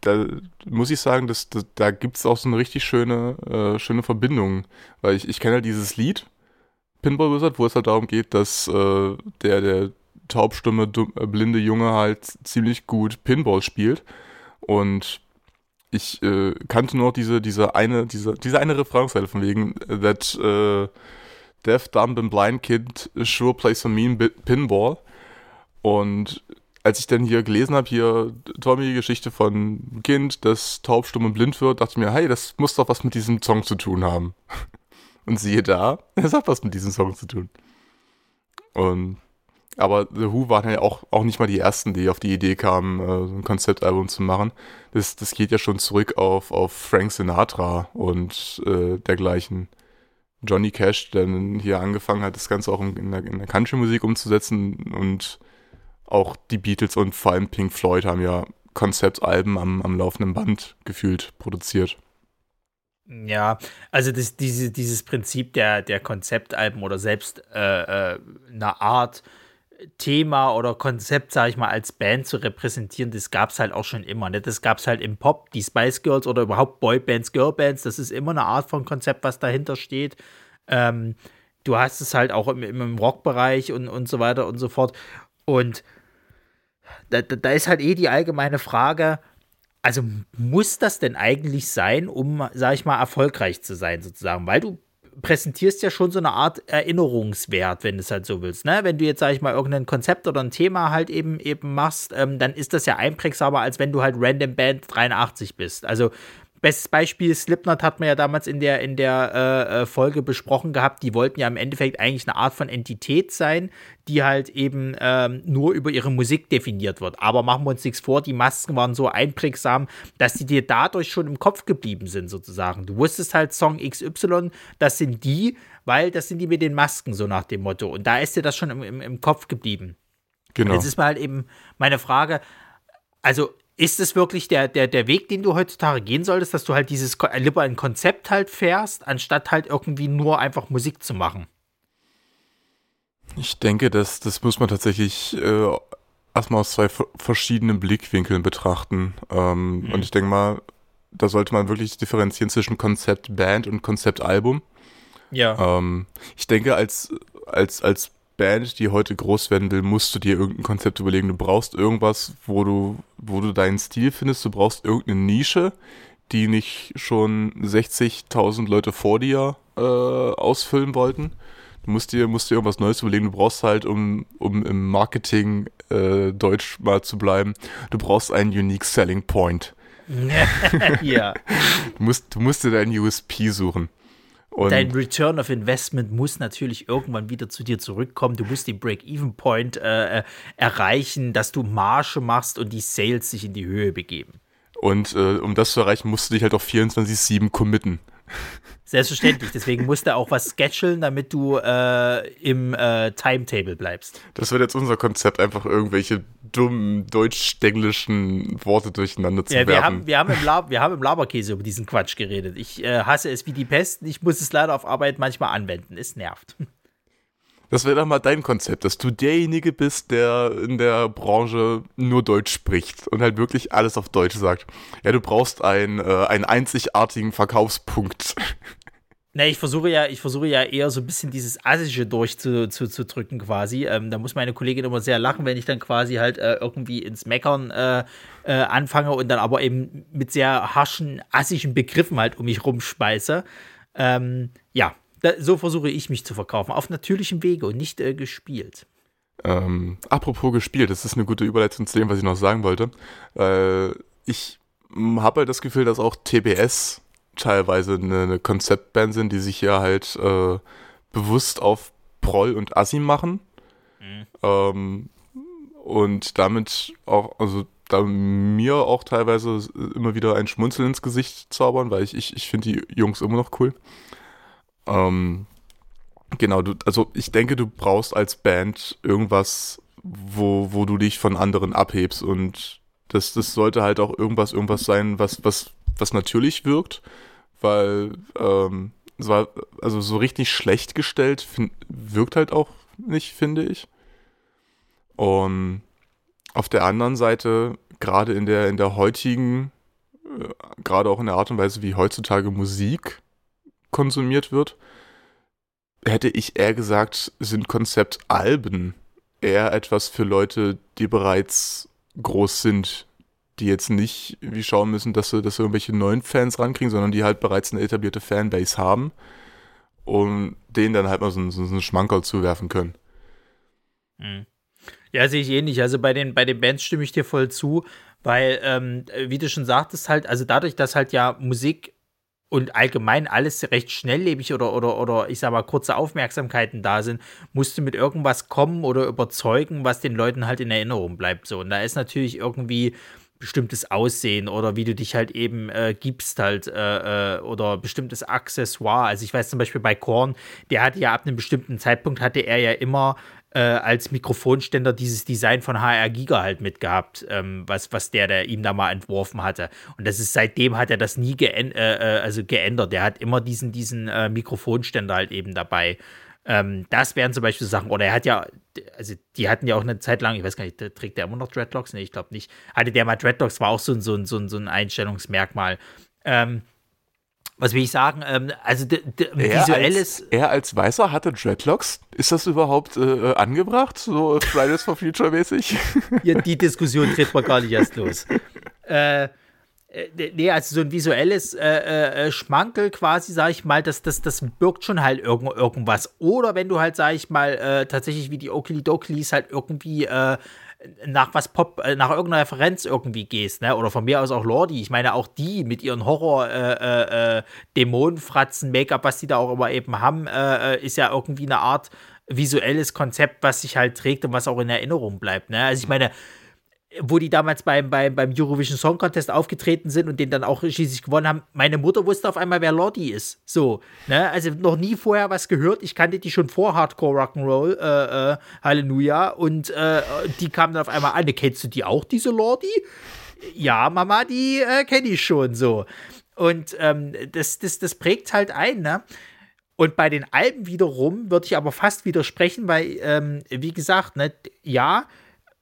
da muss ich sagen, das, das da gibt es auch so eine richtig schöne, äh, schöne Verbindung. Weil ich, ich kenne halt dieses Lied, Pinball Wizard, wo es halt darum geht, dass äh, der, der taubstumme, äh, blinde Junge halt ziemlich gut Pinball spielt. Und ich äh, kannte nur noch diese, diese eine, diese, diese eine Refrainzeile von wegen, that uh, deaf, dumb and blind kid sure plays some mean pinball. Und als ich dann hier gelesen habe, hier Tommy, Geschichte von Kind, das taub, stumm und blind wird, dachte ich mir, hey, das muss doch was mit diesem Song zu tun haben. Und siehe da, *laughs* es hat was mit diesem Song zu tun. Und aber The Who waren ja auch, auch nicht mal die ersten, die auf die Idee kamen, äh, so ein Konzeptalbum zu machen. Das, das geht ja schon zurück auf, auf Frank Sinatra und äh, dergleichen. Johnny Cash, der hier angefangen hat, das Ganze auch in der, der Country-Musik umzusetzen und auch die Beatles und vor allem Pink Floyd haben ja Konzeptalben am, am laufenden Band gefühlt produziert. Ja, also das, diese, dieses Prinzip der, der Konzeptalben oder selbst äh, äh, eine Art Thema oder Konzept, sage ich mal, als Band zu repräsentieren, das gab es halt auch schon immer. Ne? Das gab es halt im Pop, die Spice Girls oder überhaupt Boybands, Girlbands, das ist immer eine Art von Konzept, was dahinter steht. Ähm, du hast es halt auch im, im Rockbereich und, und so weiter und so fort. Und da, da ist halt eh die allgemeine Frage, also muss das denn eigentlich sein, um, sag ich mal, erfolgreich zu sein, sozusagen? Weil du präsentierst ja schon so eine Art Erinnerungswert, wenn du es halt so willst. Ne? Wenn du jetzt, sag ich mal, irgendein Konzept oder ein Thema halt eben eben machst, ähm, dann ist das ja einprägsamer, als wenn du halt Random Band 83 bist. Also Bestes Beispiel, Slipknot hat man ja damals in der, in der äh, äh, Folge besprochen gehabt. Die wollten ja im Endeffekt eigentlich eine Art von Entität sein, die halt eben ähm, nur über ihre Musik definiert wird. Aber machen wir uns nichts vor, die Masken waren so einprägsam, dass die dir dadurch schon im Kopf geblieben sind, sozusagen. Du wusstest halt Song XY, das sind die, weil das sind die mit den Masken, so nach dem Motto. Und da ist dir das schon im, im, im Kopf geblieben. Genau. Jetzt ist mal halt eben meine Frage, also ist es wirklich der, der, der Weg, den du heutzutage gehen solltest, dass du halt dieses lieber ein Konzept halt fährst, anstatt halt irgendwie nur einfach Musik zu machen? Ich denke, das, das muss man tatsächlich äh, erstmal aus zwei verschiedenen Blickwinkeln betrachten. Ähm, mhm. Und ich denke mal, da sollte man wirklich differenzieren zwischen Konzept Band und Konzept Album. Ja. Ähm, ich denke, als, als, als Band, die heute groß werden will, musst du dir irgendein Konzept überlegen. Du brauchst irgendwas, wo du, wo du deinen Stil findest. Du brauchst irgendeine Nische, die nicht schon 60.000 Leute vor dir äh, ausfüllen wollten. Du musst dir, musst dir irgendwas Neues überlegen. Du brauchst halt, um, um im Marketing äh, Deutsch mal zu bleiben, du brauchst einen Unique Selling Point. *laughs* ja. Du musst, du musst dir deinen USP suchen. Und Dein Return of Investment muss natürlich irgendwann wieder zu dir zurückkommen. Du musst den Break-Even-Point äh, äh, erreichen, dass du Marge machst und die Sales sich in die Höhe begeben. Und äh, um das zu erreichen, musst du dich halt auf 24-7 committen. Selbstverständlich, deswegen musst du auch was sketcheln, damit du äh, im äh, Timetable bleibst. Das wird jetzt unser Konzept, einfach irgendwelche dummen deutsch-englischen Worte durcheinander zu ja, wir werfen. Haben, wir, haben im Lab, wir haben im Laberkäse über diesen Quatsch geredet. Ich äh, hasse es wie die Pest. Ich muss es leider auf Arbeit manchmal anwenden. Es nervt. *laughs* Das wäre doch mal dein Konzept, dass du derjenige bist, der in der Branche nur Deutsch spricht und halt wirklich alles auf Deutsch sagt. Ja, du brauchst ein, äh, einen einzigartigen Verkaufspunkt. *laughs* Ne, ich versuche ja, ich versuche ja eher so ein bisschen dieses Assische durchzudrücken quasi. Ähm, da muss meine Kollegin immer sehr lachen, wenn ich dann quasi halt äh, irgendwie ins Meckern äh, äh, anfange und dann aber eben mit sehr harschen, assischen Begriffen halt um mich rumspeise. Ähm, ja, da, so versuche ich mich zu verkaufen. Auf natürlichem Wege und nicht äh, gespielt. Ähm, apropos gespielt, das ist eine gute Überleitung zu dem, was ich noch sagen wollte. Äh, ich habe halt das Gefühl, dass auch TBS teilweise eine, eine Konzeptband sind, die sich ja halt äh, bewusst auf Proll und Assi machen. Mhm. Ähm, und damit auch, also da mir auch teilweise immer wieder ein Schmunzeln ins Gesicht zaubern, weil ich, ich, ich finde die Jungs immer noch cool. Ähm, genau, du, also ich denke, du brauchst als Band irgendwas, wo, wo du dich von anderen abhebst und das, das sollte halt auch irgendwas, irgendwas sein, was, was, was natürlich wirkt, weil ähm, so, also so richtig schlecht gestellt find, wirkt halt auch nicht, finde ich. Und auf der anderen Seite, gerade in der, in der heutigen, äh, gerade auch in der Art und Weise, wie heutzutage Musik konsumiert wird, hätte ich eher gesagt, sind Konzeptalben eher etwas für Leute, die bereits groß sind, die jetzt nicht wie schauen müssen, dass sie, dass sie irgendwelche neuen Fans rankriegen, sondern die halt bereits eine etablierte Fanbase haben und denen dann halt mal so, so, so einen Schmankerl zuwerfen können. Mhm. Ja, sehe ich ähnlich. Also bei den, bei den Bands stimme ich dir voll zu, weil, ähm, wie du schon sagtest, halt, also dadurch, dass halt ja Musik und allgemein alles recht schnelllebig oder, oder, oder ich sag mal kurze Aufmerksamkeiten da sind, musst du mit irgendwas kommen oder überzeugen, was den Leuten halt in Erinnerung bleibt. So. Und da ist natürlich irgendwie bestimmtes Aussehen oder wie du dich halt eben äh, gibst halt äh, äh, oder bestimmtes Accessoire. Also ich weiß zum Beispiel bei Korn, der hatte ja ab einem bestimmten Zeitpunkt hatte er ja immer äh, als Mikrofonständer dieses Design von HR Giga halt mitgehabt, ähm, was, was der, der ihm da mal entworfen hatte. Und das ist seitdem hat er das nie geänd äh, äh, also geändert. Der hat immer diesen, diesen Mikrofonständer halt eben dabei. Ähm, das wären zum Beispiel Sachen, oder er hat ja, also die hatten ja auch eine Zeit lang, ich weiß gar nicht, trägt der immer noch Dreadlocks? Nee, ich glaube nicht. Hatte der mal Dreadlocks, war auch so ein, so ein, so ein, so ein Einstellungsmerkmal. Ähm, was will ich sagen? Ähm, also visuelles. Als, er als Weißer hatte Dreadlocks. Ist das überhaupt äh, angebracht? So Fridays for Future mäßig? ja, die Diskussion tritt man gar nicht erst los. *laughs* äh, Nee, also so ein visuelles äh, äh, äh, Schmankel quasi, sag ich mal, das, das, das birgt schon halt irgend, irgendwas. Oder wenn du halt, sag ich mal, äh, tatsächlich wie die Oakley halt irgendwie äh, nach was Pop, äh, nach irgendeiner Referenz irgendwie gehst, ne? Oder von mir aus auch Lordi. Ich meine, auch die mit ihren Horror, äh, äh, äh Dämonenfratzen, Make-up, was die da auch immer eben haben, äh, äh, ist ja irgendwie eine Art visuelles Konzept, was sich halt trägt und was auch in Erinnerung bleibt, ne? Also ich meine, wo die damals beim, beim, beim Eurovision Song Contest aufgetreten sind und den dann auch schließlich gewonnen haben, meine Mutter wusste auf einmal, wer Lordi ist. So, ne? Also noch nie vorher was gehört. Ich kannte die schon vor Hardcore Rock'n'Roll, äh, äh, Halleluja. Und äh, die kamen dann auf einmal an. Kennst du die auch, diese Lordi? Ja, Mama, die äh, kenne ich schon so. Und ähm, das, das, das prägt halt ein, ne? Und bei den Alben wiederum würde ich aber fast widersprechen, weil, ähm, wie gesagt, ne, ja,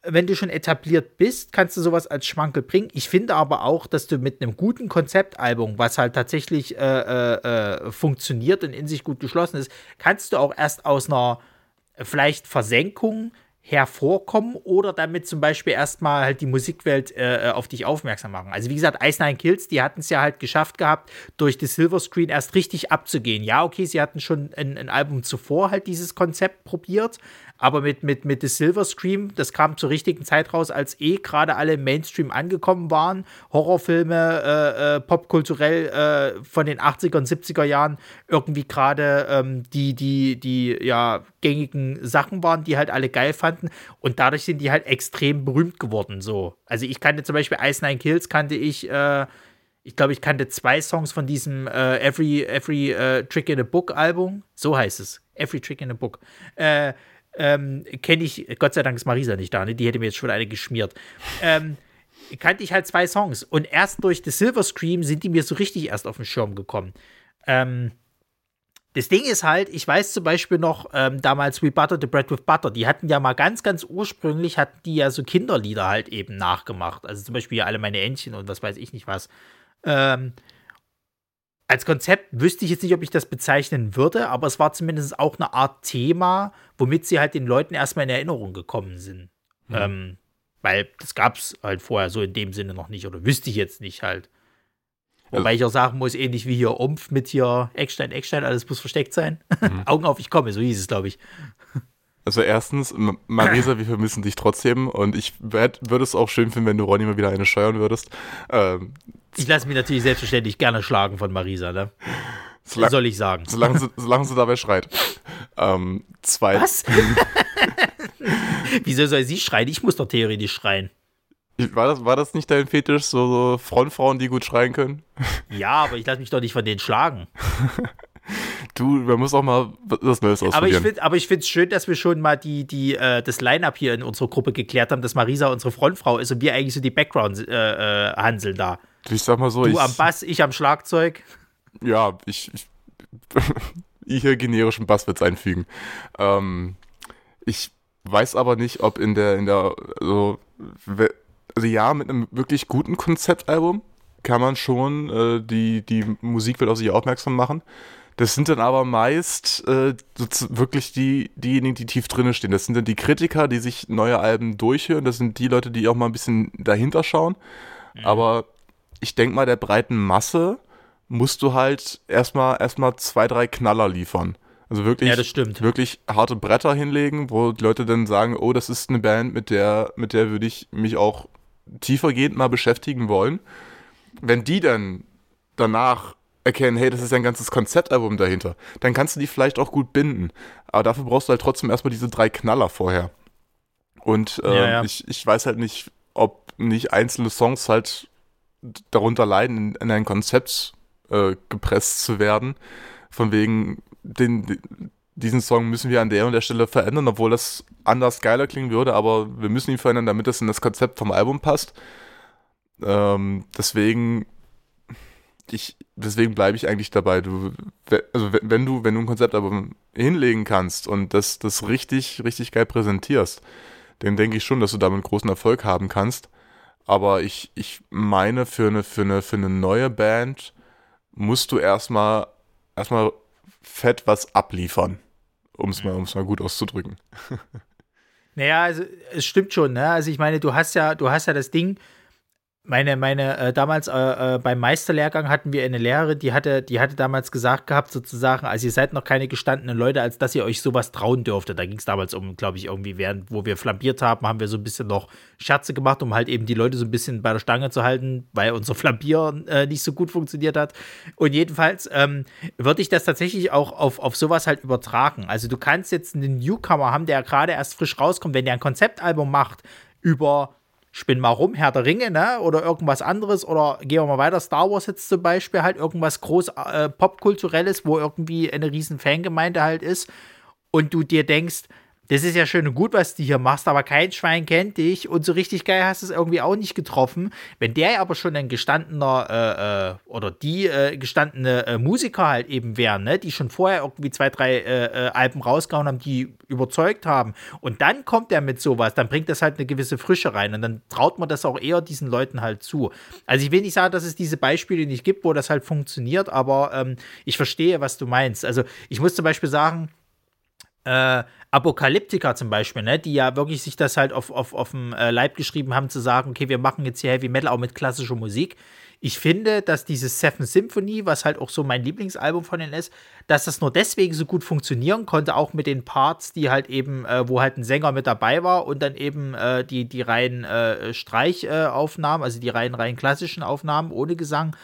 wenn du schon etabliert bist, kannst du sowas als Schwankel bringen. Ich finde aber auch, dass du mit einem guten Konzeptalbum, was halt tatsächlich äh, äh, äh, funktioniert und in sich gut geschlossen ist, kannst du auch erst aus einer vielleicht Versenkung hervorkommen oder damit zum Beispiel erstmal halt die Musikwelt äh, äh, auf dich aufmerksam machen. Also wie gesagt, Ice Nine Kills, die hatten es ja halt geschafft gehabt, durch das Silver Screen erst richtig abzugehen. Ja, okay, sie hatten schon ein, ein Album zuvor halt dieses Konzept probiert, aber mit, mit, mit The Silver Scream, das kam zur richtigen Zeit raus, als eh gerade alle im Mainstream angekommen waren. Horrorfilme, äh, äh, popkulturell äh, von den 80er und 70er Jahren irgendwie gerade ähm, die, die, die ja, gängigen Sachen waren, die halt alle geil fanden. Und dadurch sind die halt extrem berühmt geworden. So. Also ich kannte zum Beispiel Ice Nine Kills, kannte ich äh, ich glaube, ich kannte zwei Songs von diesem äh, Every, Every uh, Trick in a Book Album. So heißt es. Every Trick in a Book. Äh, ähm, kenne ich, Gott sei Dank ist Marisa nicht da, ne? die hätte mir jetzt schon eine geschmiert. Ähm, kannte ich halt zwei Songs und erst durch The Silver Scream sind die mir so richtig erst auf den Schirm gekommen. Ähm, das Ding ist halt, ich weiß zum Beispiel noch, ähm, damals We Butter the Bread with Butter, die hatten ja mal ganz, ganz ursprünglich, hatten die ja so Kinderlieder halt eben nachgemacht. Also zum Beispiel alle meine Entchen und was weiß ich nicht was. Ähm, als Konzept wüsste ich jetzt nicht, ob ich das bezeichnen würde, aber es war zumindest auch eine Art Thema, womit sie halt den Leuten erstmal in Erinnerung gekommen sind. Mhm. Ähm, weil das gab es halt vorher so in dem Sinne noch nicht oder wüsste ich jetzt nicht halt. Wobei also, ich auch sagen muss, ähnlich wie hier Umf mit hier Eckstein, Eckstein, alles muss versteckt sein. Mhm. *laughs* Augen auf, ich komme, so hieß es, glaube ich. Also erstens, Marisa, wir vermissen dich trotzdem und ich würde es auch schön finden, wenn du Ronny mal wieder eine steuern würdest. Ähm, ich lasse mich natürlich selbstverständlich gerne schlagen von Marisa, ne? Solang, soll ich sagen. Solange sie, solange sie dabei schreit. Ähm, zwei. Was? *laughs* Wieso soll sie schreien? Ich muss doch theoretisch schreien. War das, war das nicht dein Fetisch, so, so Frontfrauen, die gut schreien können? Ja, aber ich lasse mich doch nicht von denen schlagen. *laughs* Du, man muss auch mal was Neues ausprobieren. Aber ich finde es schön, dass wir schon mal die, die, äh, das Line-Up hier in unserer Gruppe geklärt haben, dass Marisa unsere Frontfrau ist und wir eigentlich so die Background-Hanseln äh, äh, da. Ich sag mal so. Du ich, am Bass, ich am Schlagzeug. Ja, ich, ich, *laughs* ich hier generischen Basswitz einfügen. Ähm, ich weiß aber nicht, ob in der, in der, also, also ja, mit einem wirklich guten Konzeptalbum kann man schon äh, die, die Musikwelt auf sich aufmerksam machen. Das sind dann aber meist äh, wirklich die, diejenigen, die tief drinne stehen. Das sind dann die Kritiker, die sich neue Alben durchhören. Das sind die Leute, die auch mal ein bisschen dahinter schauen. Mhm. Aber ich denke mal, der breiten Masse musst du halt erstmal erstmal zwei, drei Knaller liefern. Also wirklich, ja, wirklich harte Bretter hinlegen, wo die Leute dann sagen, oh, das ist eine Band, mit der, mit der würde ich mich auch tiefergehend mal beschäftigen wollen. Wenn die dann danach erkennen, hey, das ist ein ganzes Konzeptalbum dahinter, dann kannst du die vielleicht auch gut binden. Aber dafür brauchst du halt trotzdem erstmal diese drei Knaller vorher. Und äh, ja, ja. Ich, ich weiß halt nicht, ob nicht einzelne Songs halt darunter leiden, in, in ein Konzept äh, gepresst zu werden. Von wegen, den, diesen Song müssen wir an der und der Stelle verändern, obwohl das anders geiler klingen würde, aber wir müssen ihn verändern, damit es in das Konzept vom Album passt. Ähm, deswegen, ich, deswegen bleibe ich eigentlich dabei. Du, also wenn du, wenn du ein Konzeptalbum hinlegen kannst und das, das richtig, richtig geil präsentierst, dann denke ich schon, dass du damit großen Erfolg haben kannst. Aber ich, ich meine, für eine, für eine, für eine neue Band musst du erstmal, erstmal fett was abliefern, um es mal, um's mal gut auszudrücken. *laughs* Naja, also es stimmt schon, ne? Also ich meine, du hast ja, du hast ja das Ding, meine, meine, äh, damals äh, äh, beim Meisterlehrgang hatten wir eine Lehrerin, die hatte, die hatte damals gesagt gehabt, sozusagen, also ihr seid noch keine gestandenen Leute, als dass ihr euch sowas trauen dürftet. Da ging es damals um, glaube ich, irgendwie, während, wo wir flambiert haben, haben wir so ein bisschen noch Scherze gemacht, um halt eben die Leute so ein bisschen bei der Stange zu halten, weil unser Flambieren äh, nicht so gut funktioniert hat. Und jedenfalls ähm, würde ich das tatsächlich auch auf, auf sowas halt übertragen. Also du kannst jetzt einen Newcomer haben, der gerade erst frisch rauskommt, wenn der ein Konzeptalbum macht über spinn mal rum, Herr der Ringe, ne? Oder irgendwas anderes. Oder gehen wir mal weiter, Star Wars jetzt zum Beispiel, halt irgendwas groß äh, popkulturelles, wo irgendwie eine riesen Fangemeinde halt ist. Und du dir denkst, das ist ja schön und gut, was du hier machst, aber kein Schwein kennt dich und so richtig geil hast du es irgendwie auch nicht getroffen. Wenn der aber schon ein gestandener äh, äh, oder die äh, gestandene äh, Musiker halt eben wären, ne, die schon vorher irgendwie zwei, drei äh, Alben rausgehauen haben, die überzeugt haben und dann kommt er mit sowas, dann bringt das halt eine gewisse Frische rein und dann traut man das auch eher diesen Leuten halt zu. Also ich will nicht sagen, dass es diese Beispiele nicht gibt, wo das halt funktioniert, aber ähm, ich verstehe, was du meinst. Also ich muss zum Beispiel sagen, äh, Apokalyptiker zum Beispiel, ne, die ja wirklich sich das halt auf, auf, auf dem äh, Leib geschrieben haben, zu sagen, okay, wir machen jetzt hier Heavy Metal auch mit klassischer Musik. Ich finde, dass dieses Seven Symphony, was halt auch so mein Lieblingsalbum von denen ist, dass das nur deswegen so gut funktionieren konnte, auch mit den Parts, die halt eben, äh, wo halt ein Sänger mit dabei war und dann eben äh, die, die reinen äh, Streichaufnahmen, also die reinen, rein klassischen Aufnahmen ohne Gesang,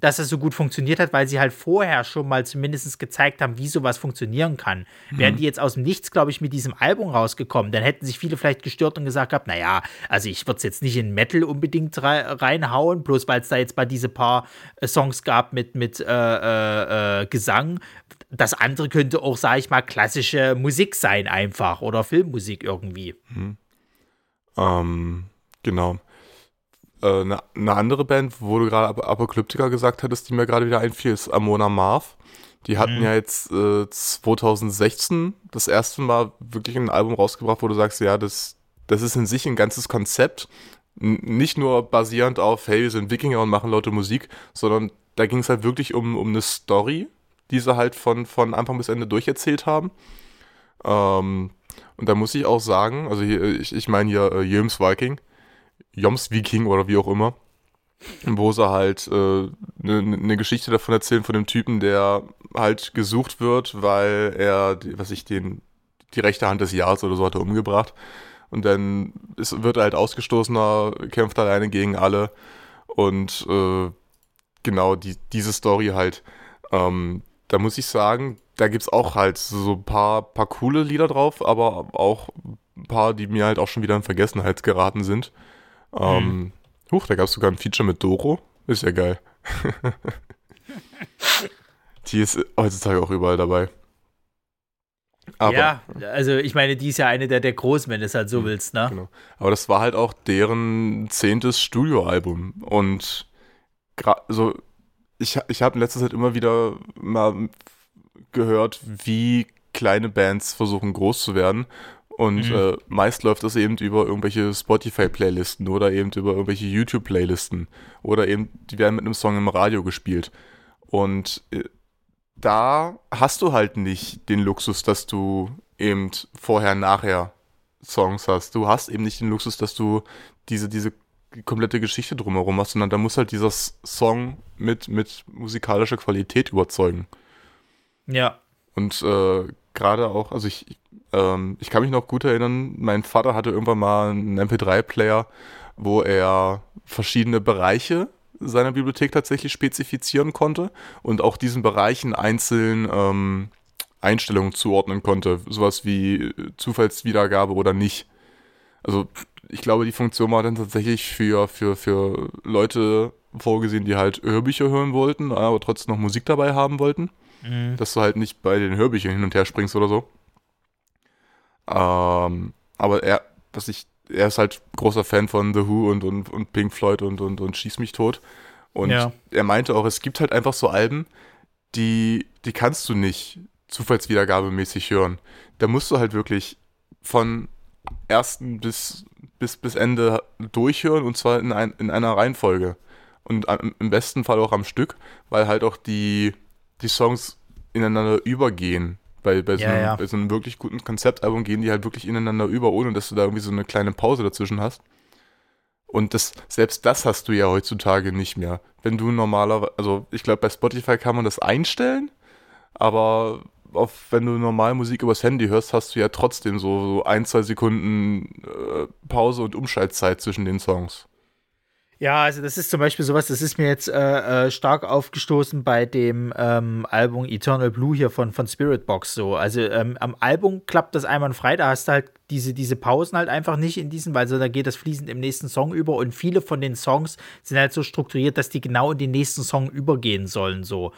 dass es so gut funktioniert hat, weil sie halt vorher schon mal zumindest gezeigt haben, wie sowas funktionieren kann. Mhm. Wären die jetzt aus dem Nichts, glaube ich, mit diesem Album rausgekommen, dann hätten sich viele vielleicht gestört und gesagt gehabt, naja, also ich würde es jetzt nicht in Metal unbedingt reinhauen, bloß weil es da jetzt mal diese paar äh, Songs gab mit, mit äh, äh, äh, Gesang. Das andere könnte auch, sage ich mal, klassische Musik sein einfach oder Filmmusik irgendwie. Mhm. Ähm, genau eine, eine, andere Band, wo du gerade Apokalyptika gesagt hattest, die mir gerade wieder einfiel, ist Amona Marv. Die hatten mhm. ja jetzt äh, 2016 das erste Mal wirklich ein Album rausgebracht, wo du sagst, ja, das, das ist in sich ein ganzes Konzept. N nicht nur basierend auf, hey, wir sind Wikinger und machen laute Musik, sondern da ging es halt wirklich um, um eine Story, die sie halt von, von Anfang bis Ende durcherzählt haben. Ähm, und da muss ich auch sagen, also hier, ich, ich meine hier äh, Jöms Viking, Joms Viking oder wie auch immer, wo sie halt eine äh, ne, ne Geschichte davon erzählen von dem Typen, der halt gesucht wird, weil er, was ich den, die rechte Hand des Jahres oder so hat er umgebracht. Und dann ist, wird er halt ausgestoßener, kämpft alleine gegen alle. Und äh, genau die, diese Story halt. Ähm, da muss ich sagen, da gibt es auch halt so ein paar, paar coole Lieder drauf, aber auch ein paar, die mir halt auch schon wieder in Vergessenheit geraten sind. Ähm, hm. Huch, da gab es sogar ein Feature mit Doro. Ist ja geil. *laughs* die ist heutzutage auch überall dabei. Aber, ja, also ich meine, die ist ja eine der, der Großen, wenn du es halt so hm, willst, ne? Genau. Aber das war halt auch deren zehntes Studioalbum. Und so, ich, ich habe in letzter Zeit immer wieder mal gehört, wie kleine Bands versuchen groß zu werden. Und mhm. äh, meist läuft das eben über irgendwelche Spotify-Playlisten oder eben über irgendwelche YouTube-Playlisten. Oder eben, die werden mit einem Song im Radio gespielt. Und äh, da hast du halt nicht den Luxus, dass du eben vorher, nachher Songs hast. Du hast eben nicht den Luxus, dass du diese, diese komplette Geschichte drumherum hast, sondern da muss halt dieser Song mit, mit musikalischer Qualität überzeugen. Ja. Und äh, gerade auch, also ich, ähm, ich kann mich noch gut erinnern, mein Vater hatte irgendwann mal einen MP3-Player, wo er verschiedene Bereiche seiner Bibliothek tatsächlich spezifizieren konnte und auch diesen Bereichen einzeln ähm, Einstellungen zuordnen konnte. Sowas wie Zufallswiedergabe oder nicht. Also ich glaube, die Funktion war dann tatsächlich für, für, für Leute vorgesehen, die halt Hörbücher hören wollten, aber trotzdem noch Musik dabei haben wollten. Mhm. Dass du halt nicht bei den Hörbüchern hin und her springst oder so. Ähm, aber er, was ich er ist halt großer Fan von The Who und, und, und Pink Floyd und, und, und Schieß mich tot. Und ja. er meinte auch, es gibt halt einfach so Alben, die, die kannst du nicht zufallswiedergabemäßig hören. Da musst du halt wirklich von ersten bis, bis, bis Ende durchhören und zwar in, ein, in einer Reihenfolge. Und im besten Fall auch am Stück, weil halt auch die, die Songs ineinander übergehen. Bei, bei, so einem, ja. bei so einem wirklich guten Konzeptalbum gehen die halt wirklich ineinander über, ohne dass du da irgendwie so eine kleine Pause dazwischen hast. Und das, selbst das hast du ja heutzutage nicht mehr. Wenn du normalerweise, also ich glaube, bei Spotify kann man das einstellen, aber auf, wenn du normal Musik übers Handy hörst, hast du ja trotzdem so, so ein, zwei Sekunden äh, Pause und Umschaltzeit zwischen den Songs. Ja, also das ist zum Beispiel sowas, das ist mir jetzt äh, äh, stark aufgestoßen bei dem ähm, Album Eternal Blue hier von, von Spiritbox so. Also ähm, am Album klappt das einwandfrei, da hast du halt diese, diese Pausen halt einfach nicht in diesem, weil so da geht das fließend im nächsten Song über und viele von den Songs sind halt so strukturiert, dass die genau in den nächsten Song übergehen sollen so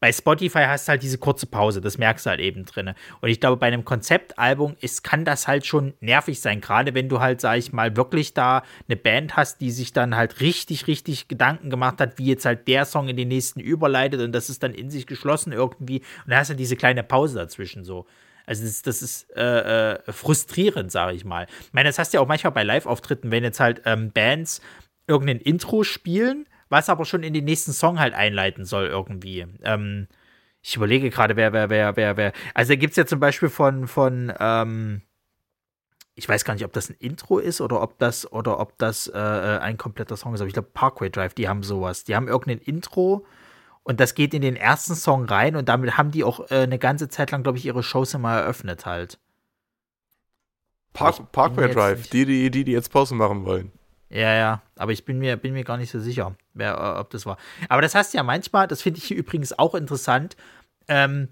bei Spotify hast du halt diese kurze Pause, das merkst du halt eben drin. Und ich glaube, bei einem Konzeptalbum ist, kann das halt schon nervig sein, gerade wenn du halt, sag ich mal, wirklich da eine Band hast, die sich dann halt richtig, richtig Gedanken gemacht hat, wie jetzt halt der Song in den nächsten überleitet und das ist dann in sich geschlossen irgendwie. Und da hast du diese kleine Pause dazwischen so. Also das, das ist äh, äh, frustrierend, sage ich mal. Ich meine, das hast du ja auch manchmal bei Live-Auftritten, wenn jetzt halt ähm, Bands irgendein Intro spielen was aber schon in den nächsten Song halt einleiten soll irgendwie. Ähm, ich überlege gerade, wer, wer, wer, wer, wer. Also da gibt es ja zum Beispiel von, von, ähm, ich weiß gar nicht, ob das ein Intro ist oder ob das, oder ob das äh, äh ein kompletter Song ist, aber ich glaube Parkway Drive, die haben sowas. Die haben irgendein Intro und das geht in den ersten Song rein und damit haben die auch äh, eine ganze Zeit lang, glaube ich, ihre Shows immer eröffnet halt. Park, Parkway Drive, die, die, die, die jetzt Pause machen wollen. Ja, ja, aber ich bin mir, bin mir gar nicht so sicher, wer, äh, ob das war. Aber das heißt ja manchmal, das finde ich hier übrigens auch interessant. Ähm,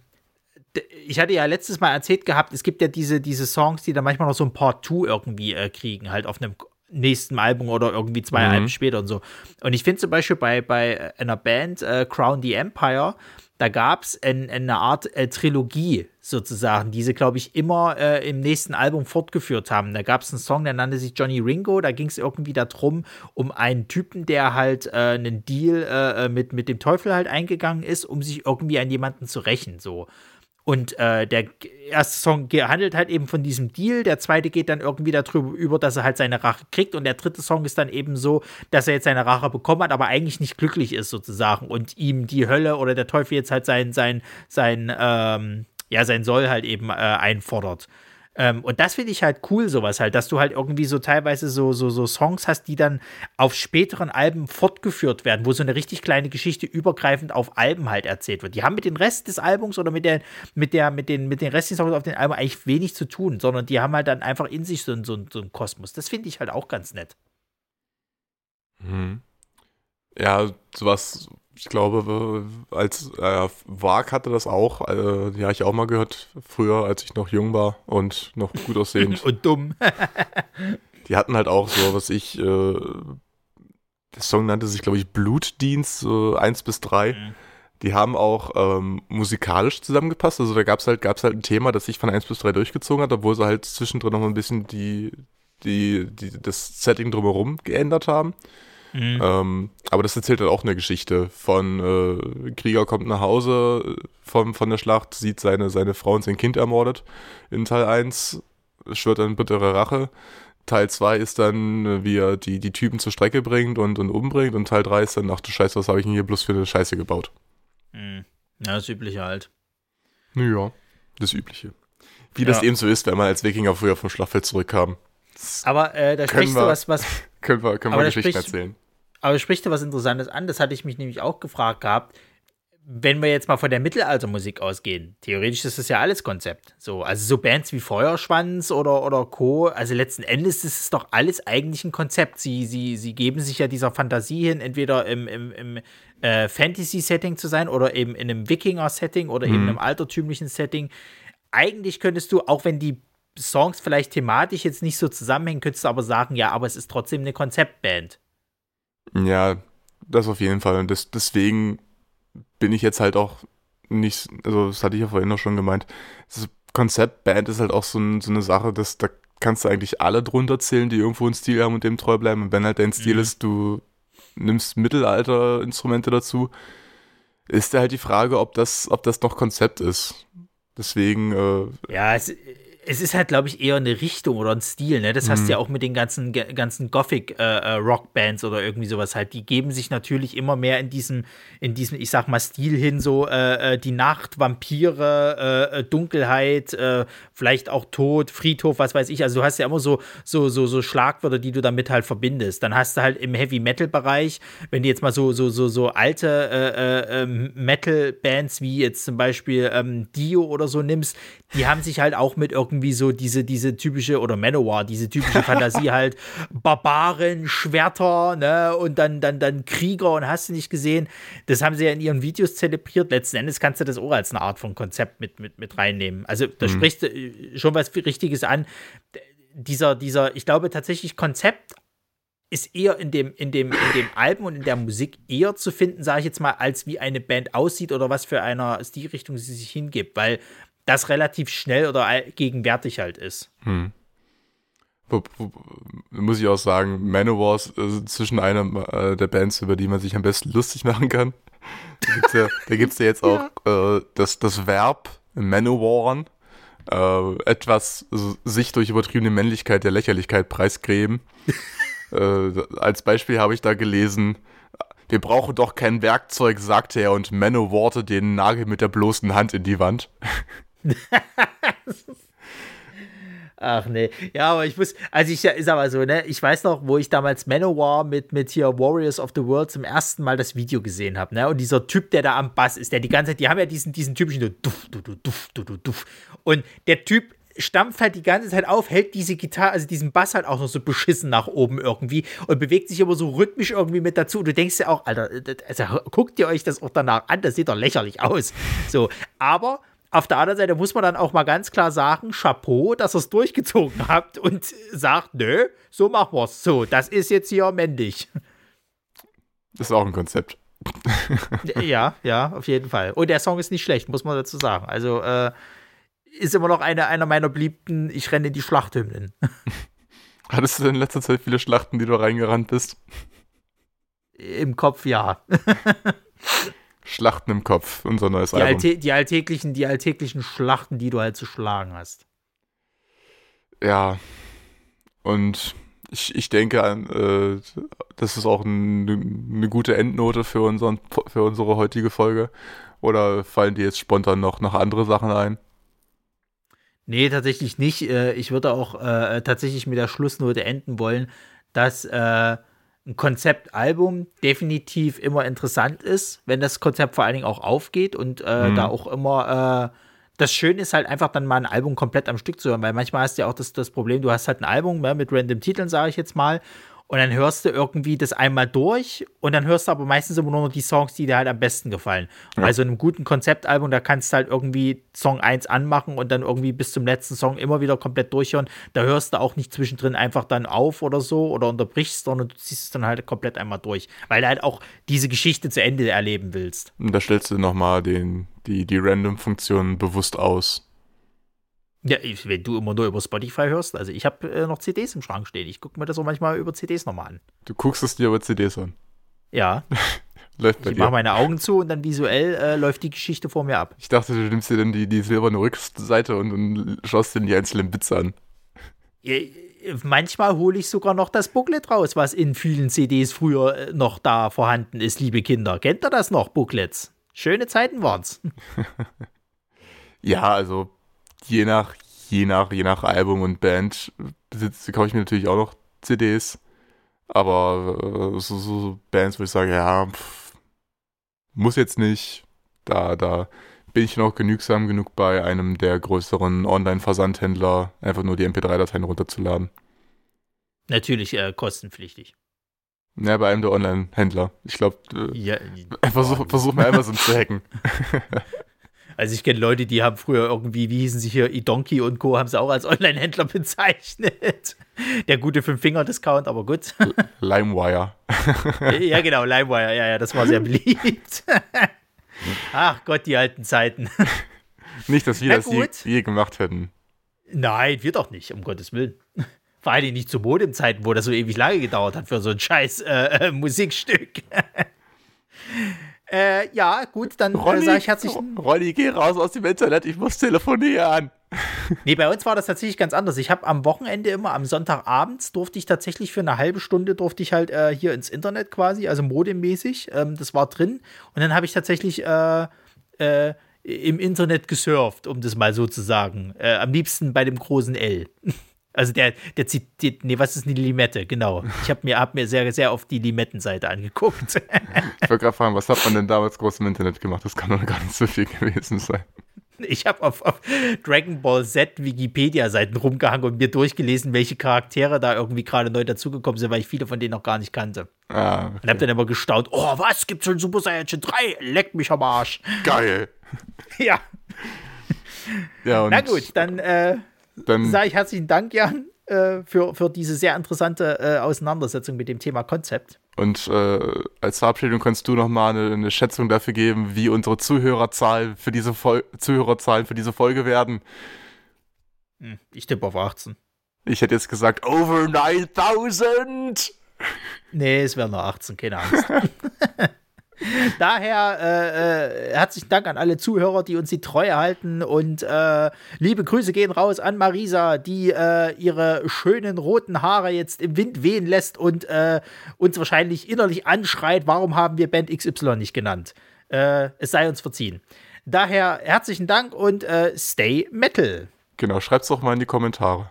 ich hatte ja letztes Mal erzählt gehabt, es gibt ja diese, diese Songs, die dann manchmal noch so ein Part 2 irgendwie äh, kriegen, halt auf einem nächsten Album oder irgendwie zwei mhm. Alben später und so. Und ich finde zum Beispiel bei, bei einer Band, äh, Crown the Empire, da gab es ein, eine Art äh, Trilogie sozusagen, die sie, glaube ich, immer äh, im nächsten Album fortgeführt haben. Da gab es einen Song, der nannte sich Johnny Ringo. Da ging es irgendwie darum, um einen Typen, der halt äh, einen Deal äh, äh, mit, mit dem Teufel halt eingegangen ist, um sich irgendwie an jemanden zu rächen. So. Und äh, der erste Song handelt halt eben von diesem Deal, der zweite geht dann irgendwie darüber über, dass er halt seine Rache kriegt. Und der dritte Song ist dann eben so, dass er jetzt seine Rache bekommen hat, aber eigentlich nicht glücklich ist sozusagen. Und ihm die Hölle oder der Teufel jetzt halt sein, sein, sein, ähm, ja, sein Soll halt eben äh, einfordert. Ähm, und das finde ich halt cool, sowas halt, dass du halt irgendwie so teilweise so, so, so Songs hast, die dann auf späteren Alben fortgeführt werden, wo so eine richtig kleine Geschichte übergreifend auf Alben halt erzählt wird. Die haben mit dem Rest des Albums oder mit der, mit der, mit den, mit den restlichen Songs auf den Alben eigentlich wenig zu tun, sondern die haben halt dann einfach in sich so, so, so einen Kosmos. Das finde ich halt auch ganz nett. Mhm. Ja, sowas, ich glaube, als äh, Wag hatte das auch, äh, ja, ich auch mal gehört, früher, als ich noch jung war und noch gut aussehend. *laughs* und dumm. die hatten halt auch so, was ich, äh, der Song nannte sich, glaube ich, Blutdienst, äh, 1 bis 3. Mhm. Die haben auch ähm, musikalisch zusammengepasst. Also da gab es halt, gab's halt ein Thema, das sich von 1 bis 3 durchgezogen hat, obwohl sie halt zwischendrin noch mal ein bisschen die, die, die, das Setting drumherum geändert haben. Mhm. Ähm, aber das erzählt halt auch eine Geschichte von äh, Krieger kommt nach Hause von, von der Schlacht, sieht seine, seine Frau und sein Kind ermordet. In Teil 1 schwört dann bittere Rache. Teil 2 ist dann, wie er die, die Typen zur Strecke bringt und, und umbringt. Und Teil 3 ist dann, ach du Scheiße, was habe ich denn hier bloß für eine Scheiße gebaut? Mhm. Ja, das Übliche halt. Ja, das Übliche. Wie ja. das eben so ist, wenn man als Wikinger früher vom Schlachtfeld zurückkam. Aber äh, da sprichst wir, du was, was. *laughs* Können wir, können wir Geschichten erzählen. Aber spricht da was Interessantes an, das hatte ich mich nämlich auch gefragt gehabt. Wenn wir jetzt mal von der Mittelaltermusik ausgehen, theoretisch ist das ja alles Konzept. So, also so Bands wie Feuerschwanz oder, oder Co., also letzten Endes ist es doch alles eigentlich ein Konzept. Sie, sie, sie geben sich ja dieser Fantasie hin, entweder im, im, im äh, Fantasy-Setting zu sein oder eben in einem Wikinger-Setting oder mhm. eben einem altertümlichen Setting. Eigentlich könntest du, auch wenn die Songs vielleicht thematisch jetzt nicht so zusammenhängen, könntest du aber sagen, ja, aber es ist trotzdem eine Konzeptband. Ja, das auf jeden Fall. Und das, deswegen bin ich jetzt halt auch nicht, also das hatte ich ja vorhin noch schon gemeint, das Konzept Band ist halt auch so, ein, so eine Sache, dass da kannst du eigentlich alle drunter zählen, die irgendwo einen Stil haben und dem treu bleiben. Und wenn halt dein Stil mhm. ist, du nimmst Mittelalter-Instrumente dazu, ist da halt die Frage, ob das, ob das noch Konzept ist. Deswegen. Äh, ja, es, es ist halt, glaube ich, eher eine Richtung oder ein Stil, ne? Das mhm. hast du ja auch mit den ganzen, ganzen Gothic-Rock-Bands äh, äh oder irgendwie sowas halt. Die geben sich natürlich immer mehr in diesem, in diesem, ich sag mal, Stil hin, so äh, äh die Nacht, Vampire, äh, äh, Dunkelheit, vielleicht auch Tod, Friedhof, was weiß ich. Also du hast ja immer so, so, so, so Schlagwörter, die du damit halt verbindest. Dann hast du halt im Heavy-Metal-Bereich, wenn du jetzt mal so, so, so, so alte ähm, Metal-Bands wie jetzt zum Beispiel ähm, Dio oder so nimmst, die haben sich halt auch mit irgendwie so diese, diese typische, oder Manowar, diese typische *laughs* Fantasie halt, Barbaren, Schwerter, ne, und dann, dann, dann Krieger und hast du nicht gesehen. Das haben sie ja in ihren Videos zelebriert. Letzten Endes kannst du das auch als eine Art von Konzept mit, mit, mit reinnehmen. Also da mhm. sprichst du äh, schon was Richtiges an. Dieser, dieser, ich glaube tatsächlich Konzept ist eher in dem, in dem, in dem Album und in der Musik eher zu finden, sage ich jetzt mal, als wie eine Band aussieht oder was für einer Stilrichtung sie sich hingibt. Weil das relativ schnell oder gegenwärtig halt ist. Hm. Muss ich auch sagen, Manowar ist äh, zwischen einer äh, der Bands, über die man sich am besten lustig machen kann. Da gibt es ja, da gibt's ja jetzt auch ja. Äh, das, das Verb Manowaren, äh, etwas also, sich durch übertriebene Männlichkeit der Lächerlichkeit preisgräben. *laughs* äh, als Beispiel habe ich da gelesen, wir brauchen doch kein Werkzeug, sagte er und Manowarte den Nagel mit der bloßen Hand in die Wand. Ach nee. Ja, aber ich muss, also ich ist aber so, ne, ich weiß noch, wo ich damals Manowar mit, mit hier Warriors of the World zum ersten Mal das Video gesehen habe, ne? Und dieser Typ, der da am Bass ist, der die ganze Zeit, die haben ja diesen, diesen typischen Duff, du, du, Duff, du, du, Duff. Und der Typ stampft halt die ganze Zeit auf, hält diese Gitarre, also diesen Bass halt auch noch so beschissen nach oben irgendwie und bewegt sich aber so rhythmisch irgendwie mit dazu. Du denkst ja auch, Alter, also guckt ihr euch das auch danach an, das sieht doch lächerlich aus. So, aber auf der anderen Seite muss man dann auch mal ganz klar sagen, Chapeau, dass ihr es durchgezogen habt und sagt, nö, so machen wir es. So, das ist jetzt hier männlich. Das ist auch ein Konzept. *laughs* ja, ja, auf jeden Fall. Und der Song ist nicht schlecht, muss man dazu sagen. Also äh, ist immer noch eine, einer meiner beliebten Ich renne in die Schlachthymnen. *laughs* Hattest du denn in letzter Zeit viele Schlachten, die du reingerannt bist? Im Kopf ja. *laughs* Schlachten im Kopf, unser neues die Album. Alltä die, alltäglichen, die alltäglichen Schlachten, die du halt zu schlagen hast. Ja. Und ich, ich denke, äh, das ist auch ein, eine gute Endnote für, unseren, für unsere heutige Folge. Oder fallen dir jetzt spontan noch, noch andere Sachen ein? Nee, tatsächlich nicht. Äh, ich würde auch äh, tatsächlich mit der Schlussnote enden wollen, dass äh, ein Konzeptalbum definitiv immer interessant ist, wenn das Konzept vor allen Dingen auch aufgeht und äh, mhm. da auch immer äh, das Schöne ist halt einfach dann mal ein Album komplett am Stück zu hören, weil manchmal hast du ja auch das, das Problem, du hast halt ein Album ne, mit random Titeln, sage ich jetzt mal, und dann hörst du irgendwie das einmal durch und dann hörst du aber meistens immer nur noch die Songs, die dir halt am besten gefallen. Ja. Bei so einem guten Konzeptalbum, da kannst du halt irgendwie Song 1 anmachen und dann irgendwie bis zum letzten Song immer wieder komplett durchhören. Da hörst du auch nicht zwischendrin einfach dann auf oder so oder unterbrichst, sondern du ziehst es dann halt komplett einmal durch, weil du halt auch diese Geschichte zu Ende erleben willst. Und da stellst du nochmal die, die Random-Funktion bewusst aus. Ja, wenn du immer nur über Spotify hörst, also ich habe äh, noch CDs im Schrank stehen. Ich gucke mir das auch manchmal über CDs nochmal an. Du guckst es dir über CDs an? Ja. *laughs* läuft bei ich mache meine Augen zu und dann visuell äh, läuft die Geschichte vor mir ab. Ich dachte, du nimmst dir dann die, die silberne Rückseite und, und schaust dir die einzelnen Bits an. Manchmal hole ich sogar noch das Booklet raus, was in vielen CDs früher äh, noch da vorhanden ist, liebe Kinder. Kennt ihr das noch, Booklets? Schöne Zeiten waren's. *laughs* ja, also je nach, je nach, je nach Album und Band kaufe ich mir natürlich auch noch CDs. Aber äh, so, so, Bands, wo ich sage, ja, pff, muss jetzt nicht. Da, da bin ich noch genügsam genug bei einem der größeren Online-Versandhändler, einfach nur die MP3-Dateien runterzuladen. Natürlich äh, kostenpflichtig. Ja, bei einem der Online-Händler. Ich glaube, äh, ja, versuch, versuch mal Amazon zu hacken. *laughs* Also ich kenne Leute, die haben früher irgendwie, wie hießen sie hier, Idonki und Co., haben sie auch als *laughs* Online-Händler bezeichnet. Der gute Fünf-Finger-Discount, aber gut. LimeWire. *laughs* ja, genau, LimeWire, ja, ja, das war sehr beliebt. *laughs* Ach Gott, die alten Zeiten. Nicht, dass wir das je, je, gemacht hätten. Nein, wir doch nicht, um Gottes Willen. Vor allem nicht zu Modemzeiten, wo das so ewig lange gedauert hat für so ein scheiß äh, äh Musikstück. Äh, ja, gut, dann äh, sage ich herzlich. Ronny, geh raus aus dem Internet, ich muss telefonieren. *laughs* nee, bei uns war das tatsächlich ganz anders. Ich habe am Wochenende immer, am Sonntagabends, durfte ich tatsächlich für eine halbe Stunde, durfte ich halt äh, hier ins Internet quasi, also modemäßig. Ähm, das war drin. Und dann habe ich tatsächlich äh, äh, im Internet gesurft, um das mal so zu sagen. Äh, am liebsten bei dem großen L. *laughs* Also der, der zitiert, nee, was ist eine Limette? Genau. Ich habe mir, hab mir sehr, sehr oft die Limettenseite angeguckt. *laughs* ich wollte gerade fragen, was hat man denn damals groß im Internet gemacht? Das kann doch gar nicht so viel gewesen sein. Ich habe auf, auf, Dragon Ball Z Wikipedia-Seiten rumgehangen und mir durchgelesen, welche Charaktere da irgendwie gerade neu dazugekommen sind, weil ich viele von denen noch gar nicht kannte. Ah, okay. Und habe dann immer gestaunt, oh, was, gibt's schon Super Saiyan 3? Leck mich am Arsch. Geil. *laughs* ja. ja Na gut, dann äh, dann sage ich herzlichen Dank, Jan, äh, für, für diese sehr interessante äh, Auseinandersetzung mit dem Thema Konzept. Und äh, als Verabschiedung kannst du noch mal eine, eine, Schätzung dafür geben, wie unsere Zuhörerzahl für diese Fol Zuhörerzahlen für diese Folge werden. Hm, ich tippe auf 18. Ich hätte jetzt gesagt over 9000. Nee, es wären nur 18, keine Angst. *laughs* *laughs* Daher äh, äh, herzlichen Dank an alle Zuhörer, die uns die Treue halten und äh, liebe Grüße gehen raus an Marisa, die äh, ihre schönen roten Haare jetzt im Wind wehen lässt und äh, uns wahrscheinlich innerlich anschreit, warum haben wir Band XY nicht genannt. Äh, es sei uns verziehen. Daher herzlichen Dank und Stay Metal. Genau, schreibt's doch mal in die Kommentare.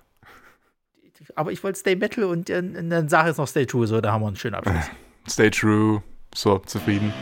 Aber ich wollte Stay Metal und dann sage ich noch Stay True, so, da haben wir einen schönen Abschluss. Stay True. So, zufrieden.